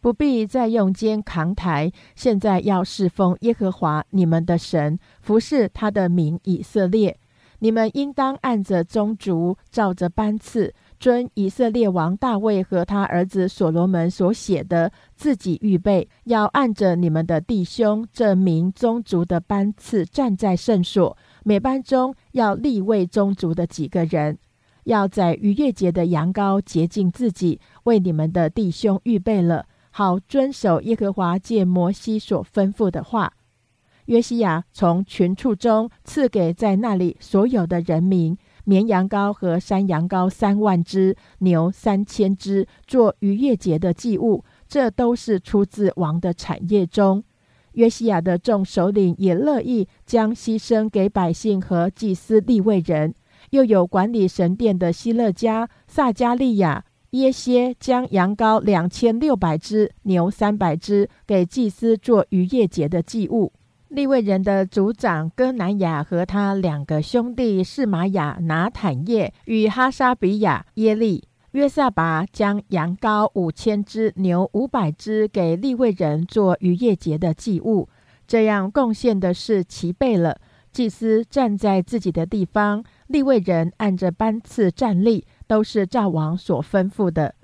Speaker 1: 不必再用肩扛抬。现在要侍奉耶和华你们的神，服侍他的名以色列。你们应当按着宗族，照着班次。”遵以色列王大卫和他儿子所罗门所写的，自己预备要按着你们的弟兄这名宗族的班次站在圣所，每班中要立位宗族的几个人，要在逾越节的羊羔洁净自己，为你们的弟兄预备了，好遵守耶和华借摩西所吩咐的话。约西亚从群畜中赐给在那里所有的人民。绵羊羔和山羊羔三万只，牛三千只，做逾越节的祭物，这都是出自王的产业中。约西亚的众首领也乐意将牺牲给百姓和祭司立位人，又有管理神殿的希勒家、撒加利亚、耶歇将羊羔两千六百只、牛三百只给祭司做逾越节的祭物。立位人的族长哥南雅和他两个兄弟是玛雅、拿坦叶与哈沙比亚、耶利。约撒拔将羊羔五千只、牛五百只给立位人做逾越节的祭物，这样贡献的是齐备了。祭司站在自己的地方，立位人按着班次站立，都是赵王所吩咐的。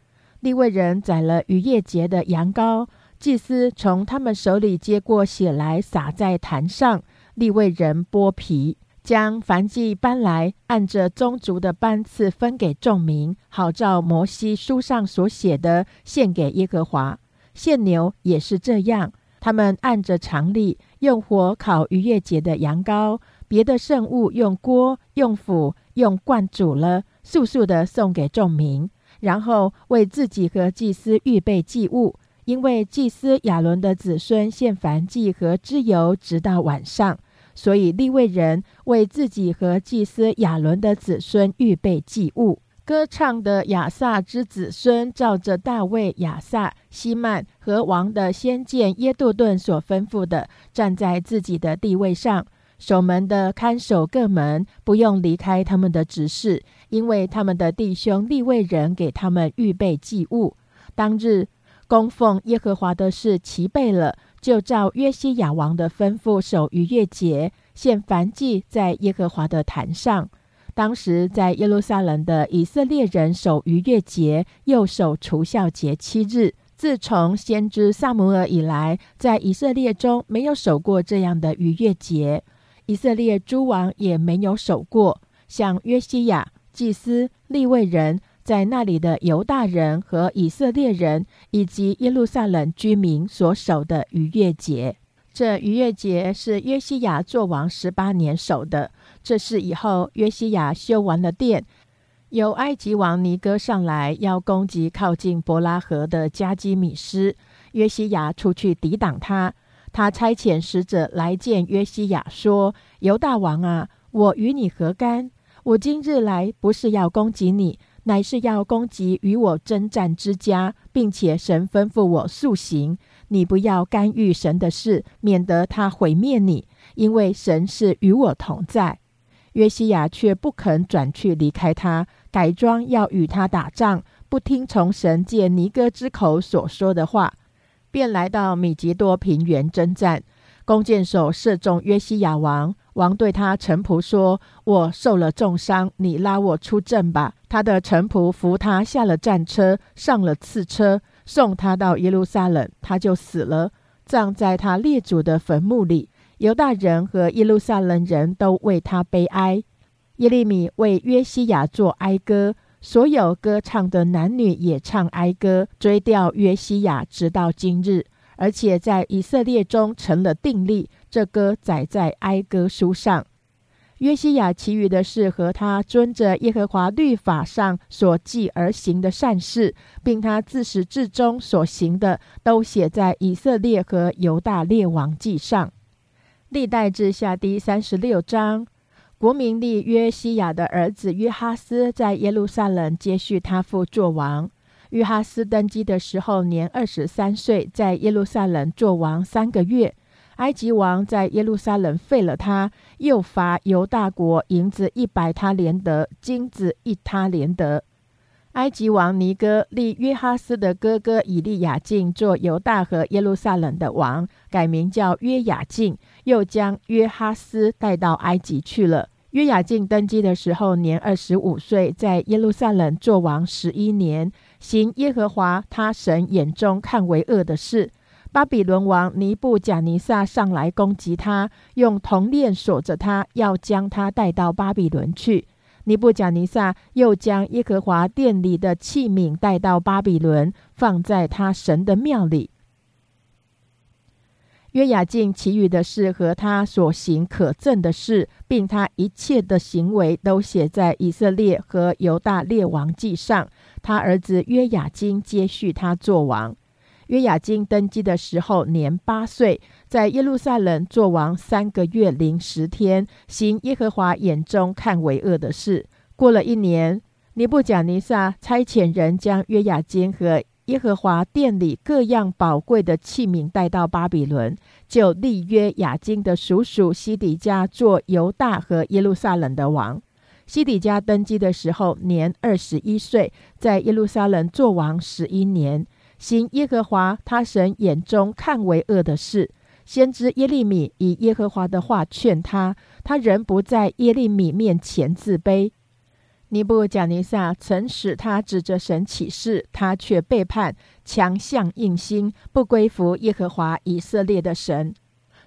Speaker 1: 立位人宰了逾越节的羊羔，祭司从他们手里接过血来，撒在坛上，立位人剥皮。将凡祭搬来，按着宗族的班次分给众民，好照摩西书上所写的献给耶和华。献牛也是这样，他们按着常例用火烤逾越节的羊羔，别的圣物用锅、用釜、用罐煮了，速速的送给众民，然后为自己和祭司预备祭物，因为祭司亚伦的子孙献燔祭和脂油，直到晚上。所以立位人为自己和祭司亚伦的子孙预备祭物。歌唱的亚萨之子孙，照着大卫、亚萨、希曼和王的先见耶杜顿所吩咐的，站在自己的地位上。守门的看守各门，不用离开他们的职事，因为他们的弟兄立位人给他们预备祭物。当日供奉耶和华的事齐备了。就照约西亚王的吩咐守逾越节，献燔祭在耶和华的坛上。当时在耶路撒冷的以色列人守逾越节，又守除孝节七日。自从先知萨姆尔以来，在以色列中没有守过这样的逾越节，以色列诸王也没有守过。像约西亚、祭司、立位人。在那里的犹大人和以色列人，以及耶路撒冷居民所守的逾越节，这逾越节是约西亚做王十八年守的。这是以后约西亚修完了殿，有埃及王尼哥上来要攻击靠近伯拉河的加基米斯，约西亚出去抵挡他。他差遣使者来见约西亚，说：“犹大王啊，我与你何干？我今日来不是要攻击你。”乃是要攻击与我征战之家，并且神吩咐我速行，你不要干预神的事，免得他毁灭你，因为神是与我同在。约西亚却不肯转去离开他，改装要与他打仗，不听从神借尼哥之口所说的话，便来到米吉多平原征战。弓箭手射中约西亚王，王对他臣仆说：“我受了重伤，你拉我出阵吧。”他的臣仆扶他下了战车，上了次车，送他到耶路撒冷，他就死了，葬在他列祖的坟墓里。犹大人和耶路撒冷人都为他悲哀。耶利米为约西亚作哀歌，所有歌唱的男女也唱哀歌，追悼约西亚，直到今日。而且在以色列中成了定例，这歌载在哀歌书上。约西亚其余的事和他遵着耶和华律法上所记而行的善事，并他自始至终所行的，都写在以色列和犹大列王记上。历代志下第三十六章，国民立约西亚的儿子约哈斯在耶路撒冷接续他父作王。约哈斯登基的时候年二十三岁，在耶路撒冷做王三个月。埃及王在耶路撒冷废了他，又罚犹大国银子一百他连德，金子一他连德。埃及王尼哥立约哈斯的哥哥以利亚敬做犹大和耶路撒冷的王，改名叫约雅敬，又将约哈斯带到埃及去了。约雅敬登基的时候年二十五岁，在耶路撒冷做王十一年。行耶和华他神眼中看为恶的事，巴比伦王尼布贾尼撒上来攻击他，用铜链锁着他，要将他带到巴比伦去。尼布贾尼撒又将耶和华殿里的器皿带到巴比伦，放在他神的庙里。约雅敬其余的事和他所行可憎的事，并他一切的行为，都写在以色列和犹大列王记上。他儿子约雅金接续他做王。约雅金登基的时候年八岁，在耶路撒冷做王三个月零十天，行耶和华眼中看为恶的事。过了一年，尼布甲尼撒差遣人将约雅金和耶和华殿里各样宝贵的器皿带到巴比伦，就立约雅金的叔叔西底家做犹大和耶路撒冷的王。西底家登基的时候年二十一岁，在耶路撒冷做王十一年，行耶和华他神眼中看为恶的事。先知耶利米以耶和华的话劝他，他仍不在耶利米面前自卑。尼布贾尼撒曾使他指着神起誓，他却背叛，强项硬心，不归服耶和华以色列的神。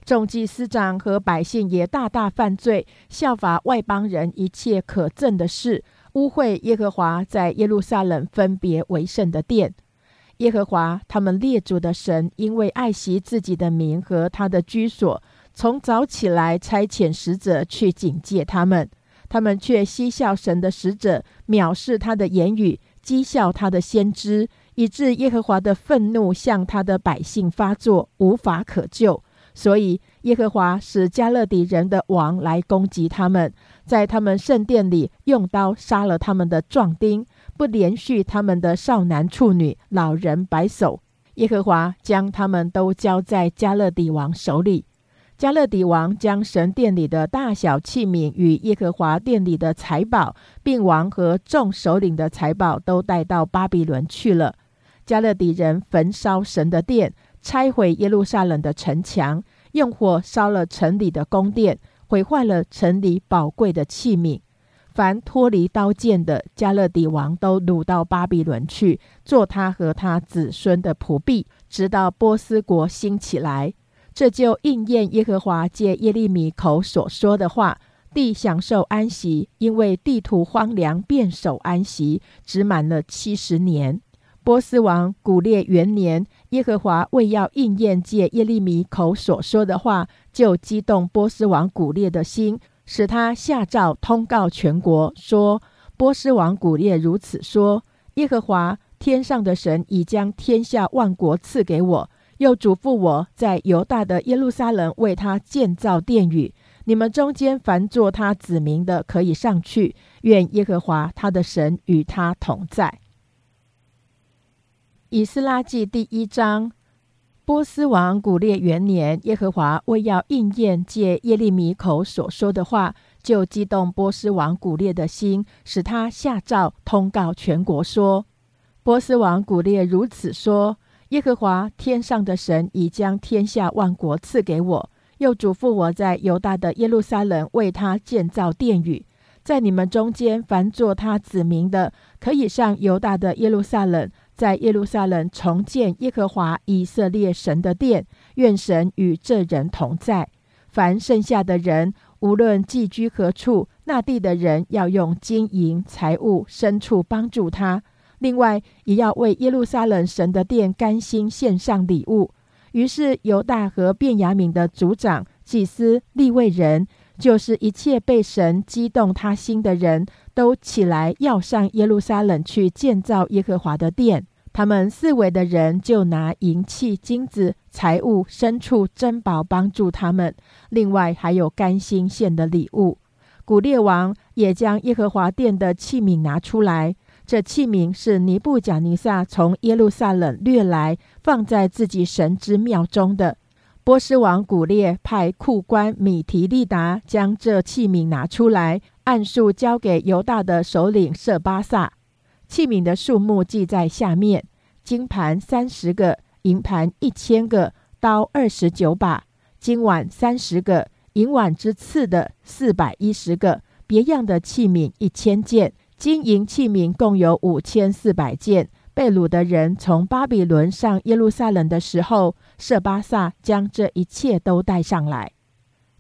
Speaker 1: 众祭司长和百姓也大大犯罪，效法外邦人一切可憎的事，污秽耶和华在耶路撒冷分别为圣的殿。耶和华他们列祖的神，因为爱惜自己的名和他的居所，从早起来差遣使者去警戒他们。他们却嬉笑神的使者，藐视他的言语，讥笑他的先知，以致耶和华的愤怒向他的百姓发作，无法可救。所以耶和华使加勒底人的王来攻击他们，在他们圣殿里用刀杀了他们的壮丁，不连续他们的少男处女、老人白叟。耶和华将他们都交在加勒底王手里。加勒底王将神殿里的大小器皿与耶和华殿里的财宝，并王和众首领的财宝都带到巴比伦去了。加勒底人焚烧神的殿，拆毁耶路撒冷的城墙，用火烧了城里的宫殿，毁坏了城里宝贵的器皿。凡脱离刀剑的，加勒底王都掳到巴比伦去，做他和他子孙的仆婢，直到波斯国兴起来。这就应验耶和华借耶利米口所说的话：地享受安息，因为地土荒凉，便守安息，只满了七十年。波斯王古列元年，耶和华为要应验借耶利米口所说的话，就激动波斯王古列的心，使他下诏通告全国，说：波斯王古列如此说：耶和华天上的神已将天下万国赐给我。又嘱咐我在犹大的耶路撒冷为他建造殿宇。你们中间凡做他子民的，可以上去。愿耶和华他的神与他同在。以斯拉记第一章：波斯王古列元年，耶和华为要应验借耶利米口所说的话，就激动波斯王古列的心，使他下诏通告全国说：波斯王古列如此说。耶和华天上的神已将天下万国赐给我，又嘱咐我在犹大的耶路撒冷为他建造殿宇。在你们中间，凡做他子民的，可以上犹大的耶路撒冷，在耶路撒冷重建耶和华以色列神的殿。愿神与这人同在。凡剩下的人，无论寄居何处，那地的人要用金银财物牲畜帮助他。另外，也要为耶路撒冷神的殿甘心献上礼物。于是，犹大和便雅悯的族长、祭司、立位人，就是一切被神激动他心的人，都起来要上耶路撒冷去建造耶和华的殿。他们四围的人就拿银器、金子、财物、牲畜、珍宝帮助他们。另外，还有甘心献的礼物。古列王也将耶和华殿的器皿拿出来。这器皿是尼布贾尼撒从耶路撒冷掠来，放在自己神之庙中的。波斯王古列派库官米提利达将这器皿拿出来，按数交给犹大的首领舍巴萨。器皿的数目记在下面：金盘三十个，银盘一千个，刀二十九把，金碗三十个，银碗之次的四百一十个，别样的器皿一千件。金银器皿共有五千四百件。被掳的人从巴比伦上耶路撒冷的时候，舍巴萨将这一切都带上来。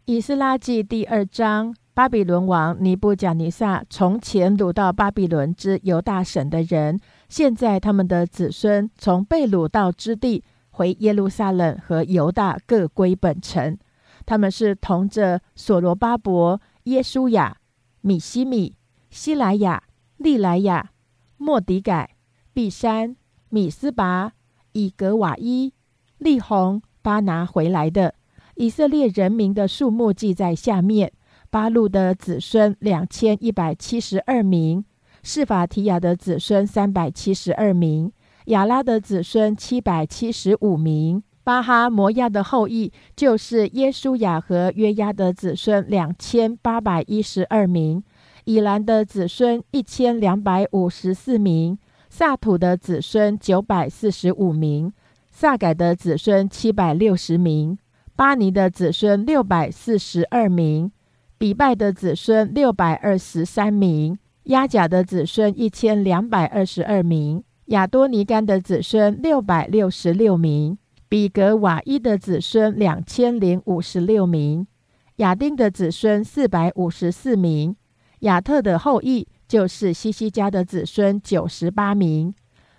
Speaker 1: 以斯拉记第二章：巴比伦王尼布贾尼撒从前掳到巴比伦之犹大省的人，现在他们的子孙从被掳到之地回耶路撒冷和犹大各归本城。他们是同着所罗巴伯、耶稣亚、米西米。希莱亚、利莱亚、莫迪改、毕山、米斯拔、以格瓦伊、利红、巴拿回来的。以色列人民的数目记在下面：巴路的子孙两千一百七十二名，示法提亚的子孙三百七十二名，亚拉的子孙七百七十五名。巴哈摩亚的后裔就是耶稣雅和约押的子孙两千八百一十二名，以兰的子孙一千两百五十四名，萨土的子孙九百四十五名，萨改的子孙七百六十名，巴尼的子孙六百四十二名，比拜的子孙六百二十三名，亚甲的子孙一千两百二十二名，亚多尼干的子孙六百六十六名。比格瓦伊的子孙两千零五十六名，亚丁的子孙四百五十四名，亚特的后裔就是西西家的子孙九十八名，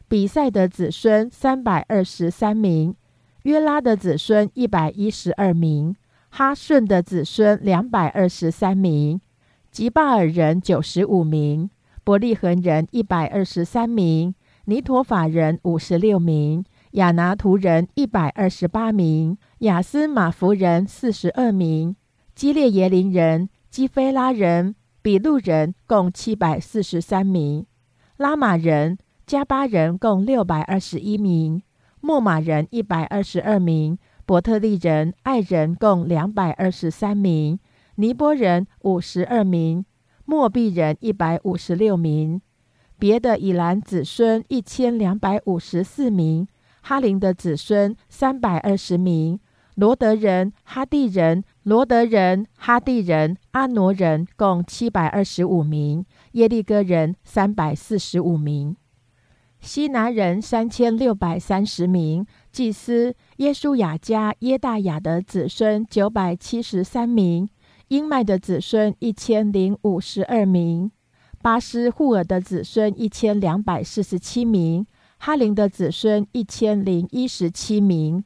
Speaker 1: 比赛的子孙三百二十三名，约拉的子孙一百一十二名，哈顺的子孙两百二十三名，吉巴尔人九十五名，伯利恒人一百二十三名，尼陀法人五十六名。亚拿图人一百二十八名，亚斯马弗人四十二名，基列耶林人、基菲拉人、比路人共七百四十三名，拉玛人、加巴人共六百二十一名，莫马人一百二十二名，伯特利人、爱人共两百二十三名，尼波人五十二名，莫毕人一百五十六名，别的以兰子孙一千两百五十四名。哈林的子孙三百二十名，罗德人、哈蒂人、罗德人、哈蒂人、阿挪人共七百二十五名，耶利哥人三百四十五名，西南人三千六百三十名，祭司耶稣雅加耶大雅的子孙九百七十三名，英麦的子孙一千零五十二名，巴斯户尔的子孙一千两百四十七名。哈林的子孙一千零一十七名，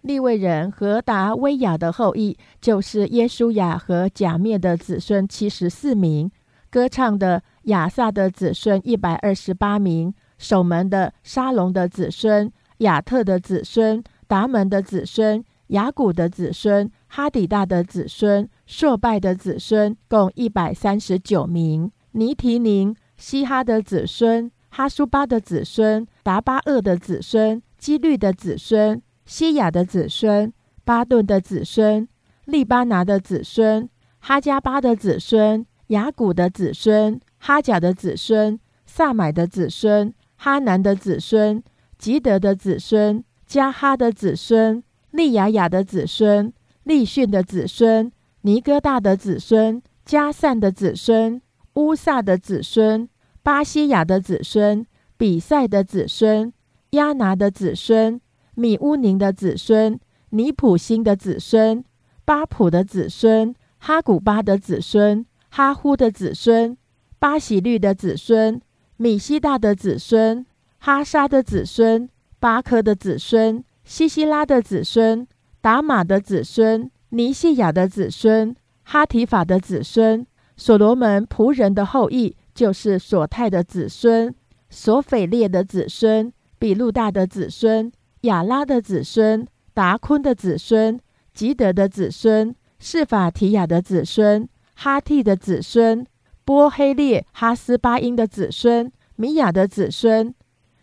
Speaker 1: 利未人和达威亚的后裔就是耶稣雅和假灭的子孙七十四名，歌唱的亚萨的子孙一百二十八名，守门的沙龙的子孙亚特的子孙达门的子孙雅古的子孙哈底大的子孙朔拜的子孙共一百三十九名，尼提宁西哈的子孙。哈苏巴的子孙、达巴厄的子孙、基律的子孙、西亚的子孙、巴顿的子孙、利巴拿的子孙、哈加巴的子孙、雅古的子孙、哈甲的子孙、萨买的子孙、哈南的子孙、吉德的子孙、加哈的子孙、利雅雅的子孙、利逊的子孙、尼哥大的子孙、加散的子孙、乌萨的子孙。巴西亚的子孙、比赛的子孙、亚拿的子孙、米乌宁的子孙、尼普辛的子孙、巴普的子孙、哈古巴的子孙、哈呼的子孙、巴喜律的子孙、米西大的子孙、哈沙的子孙、巴科的子孙、西西拉的子孙、达马的子孙、尼西亚的子孙、哈提法的子孙、所罗门仆人的后裔。就是索泰的子孙、索斐列的子孙、比路大的子孙、亚拉的子孙、达昆的子孙、吉德的子孙、释法提亚的子孙、哈蒂的子孙、波黑列哈斯巴因的子孙、米亚的子孙、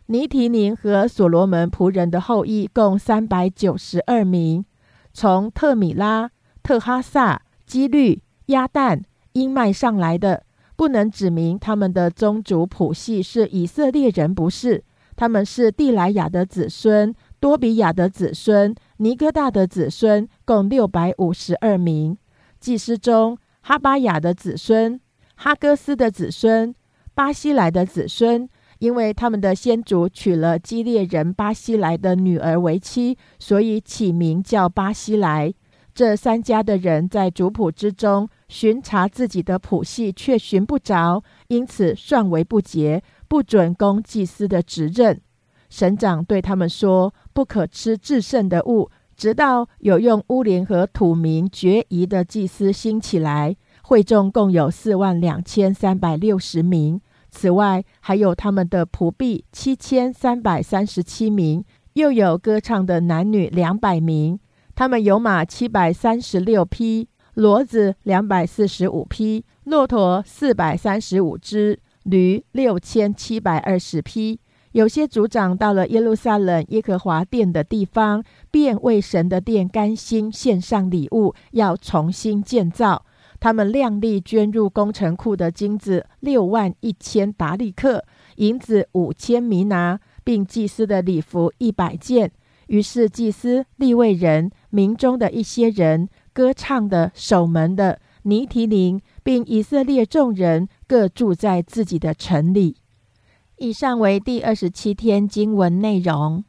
Speaker 1: 尼提宁和所罗门仆人的后裔共三百九十二名，从特米拉、特哈萨、基律、亚旦、英麦上来的。不能指明他们的宗族谱系是以色列人，不是？他们是蒂莱亚的子孙、多比亚的子孙、尼哥大的子孙，共六百五十二名。祭司中，哈巴雅的子孙、哈哥斯的子孙、巴西来的子孙，因为他们的先祖娶了基列人巴西来的女儿为妻，所以起名叫巴西来。这三家的人在族谱之中。巡查自己的谱系，却寻不着，因此算为不洁，不准供祭司的职任。省长对他们说：“不可吃至圣的物，直到有用乌灵和土名决疑的祭司兴起来。”会众共有四万两千三百六十名，此外还有他们的仆婢七千三百三十七名，又有歌唱的男女两百名。他们有马七百三十六匹，骡子两百四十五匹，骆驼四百三十五只，驴六千七百二十匹。有些族长到了耶路撒冷耶和华殿的地方，便为神的殿甘心献上礼物，要重新建造。他们量力捐入工程库的金子六万一千达利克，银子五千米拿，并祭司的礼服一百件。于是祭司、立位人、民中的一些人、歌唱的、守门的、尼提林，并以色列众人，各住在自己的城里。以上为第二十七天经文内容。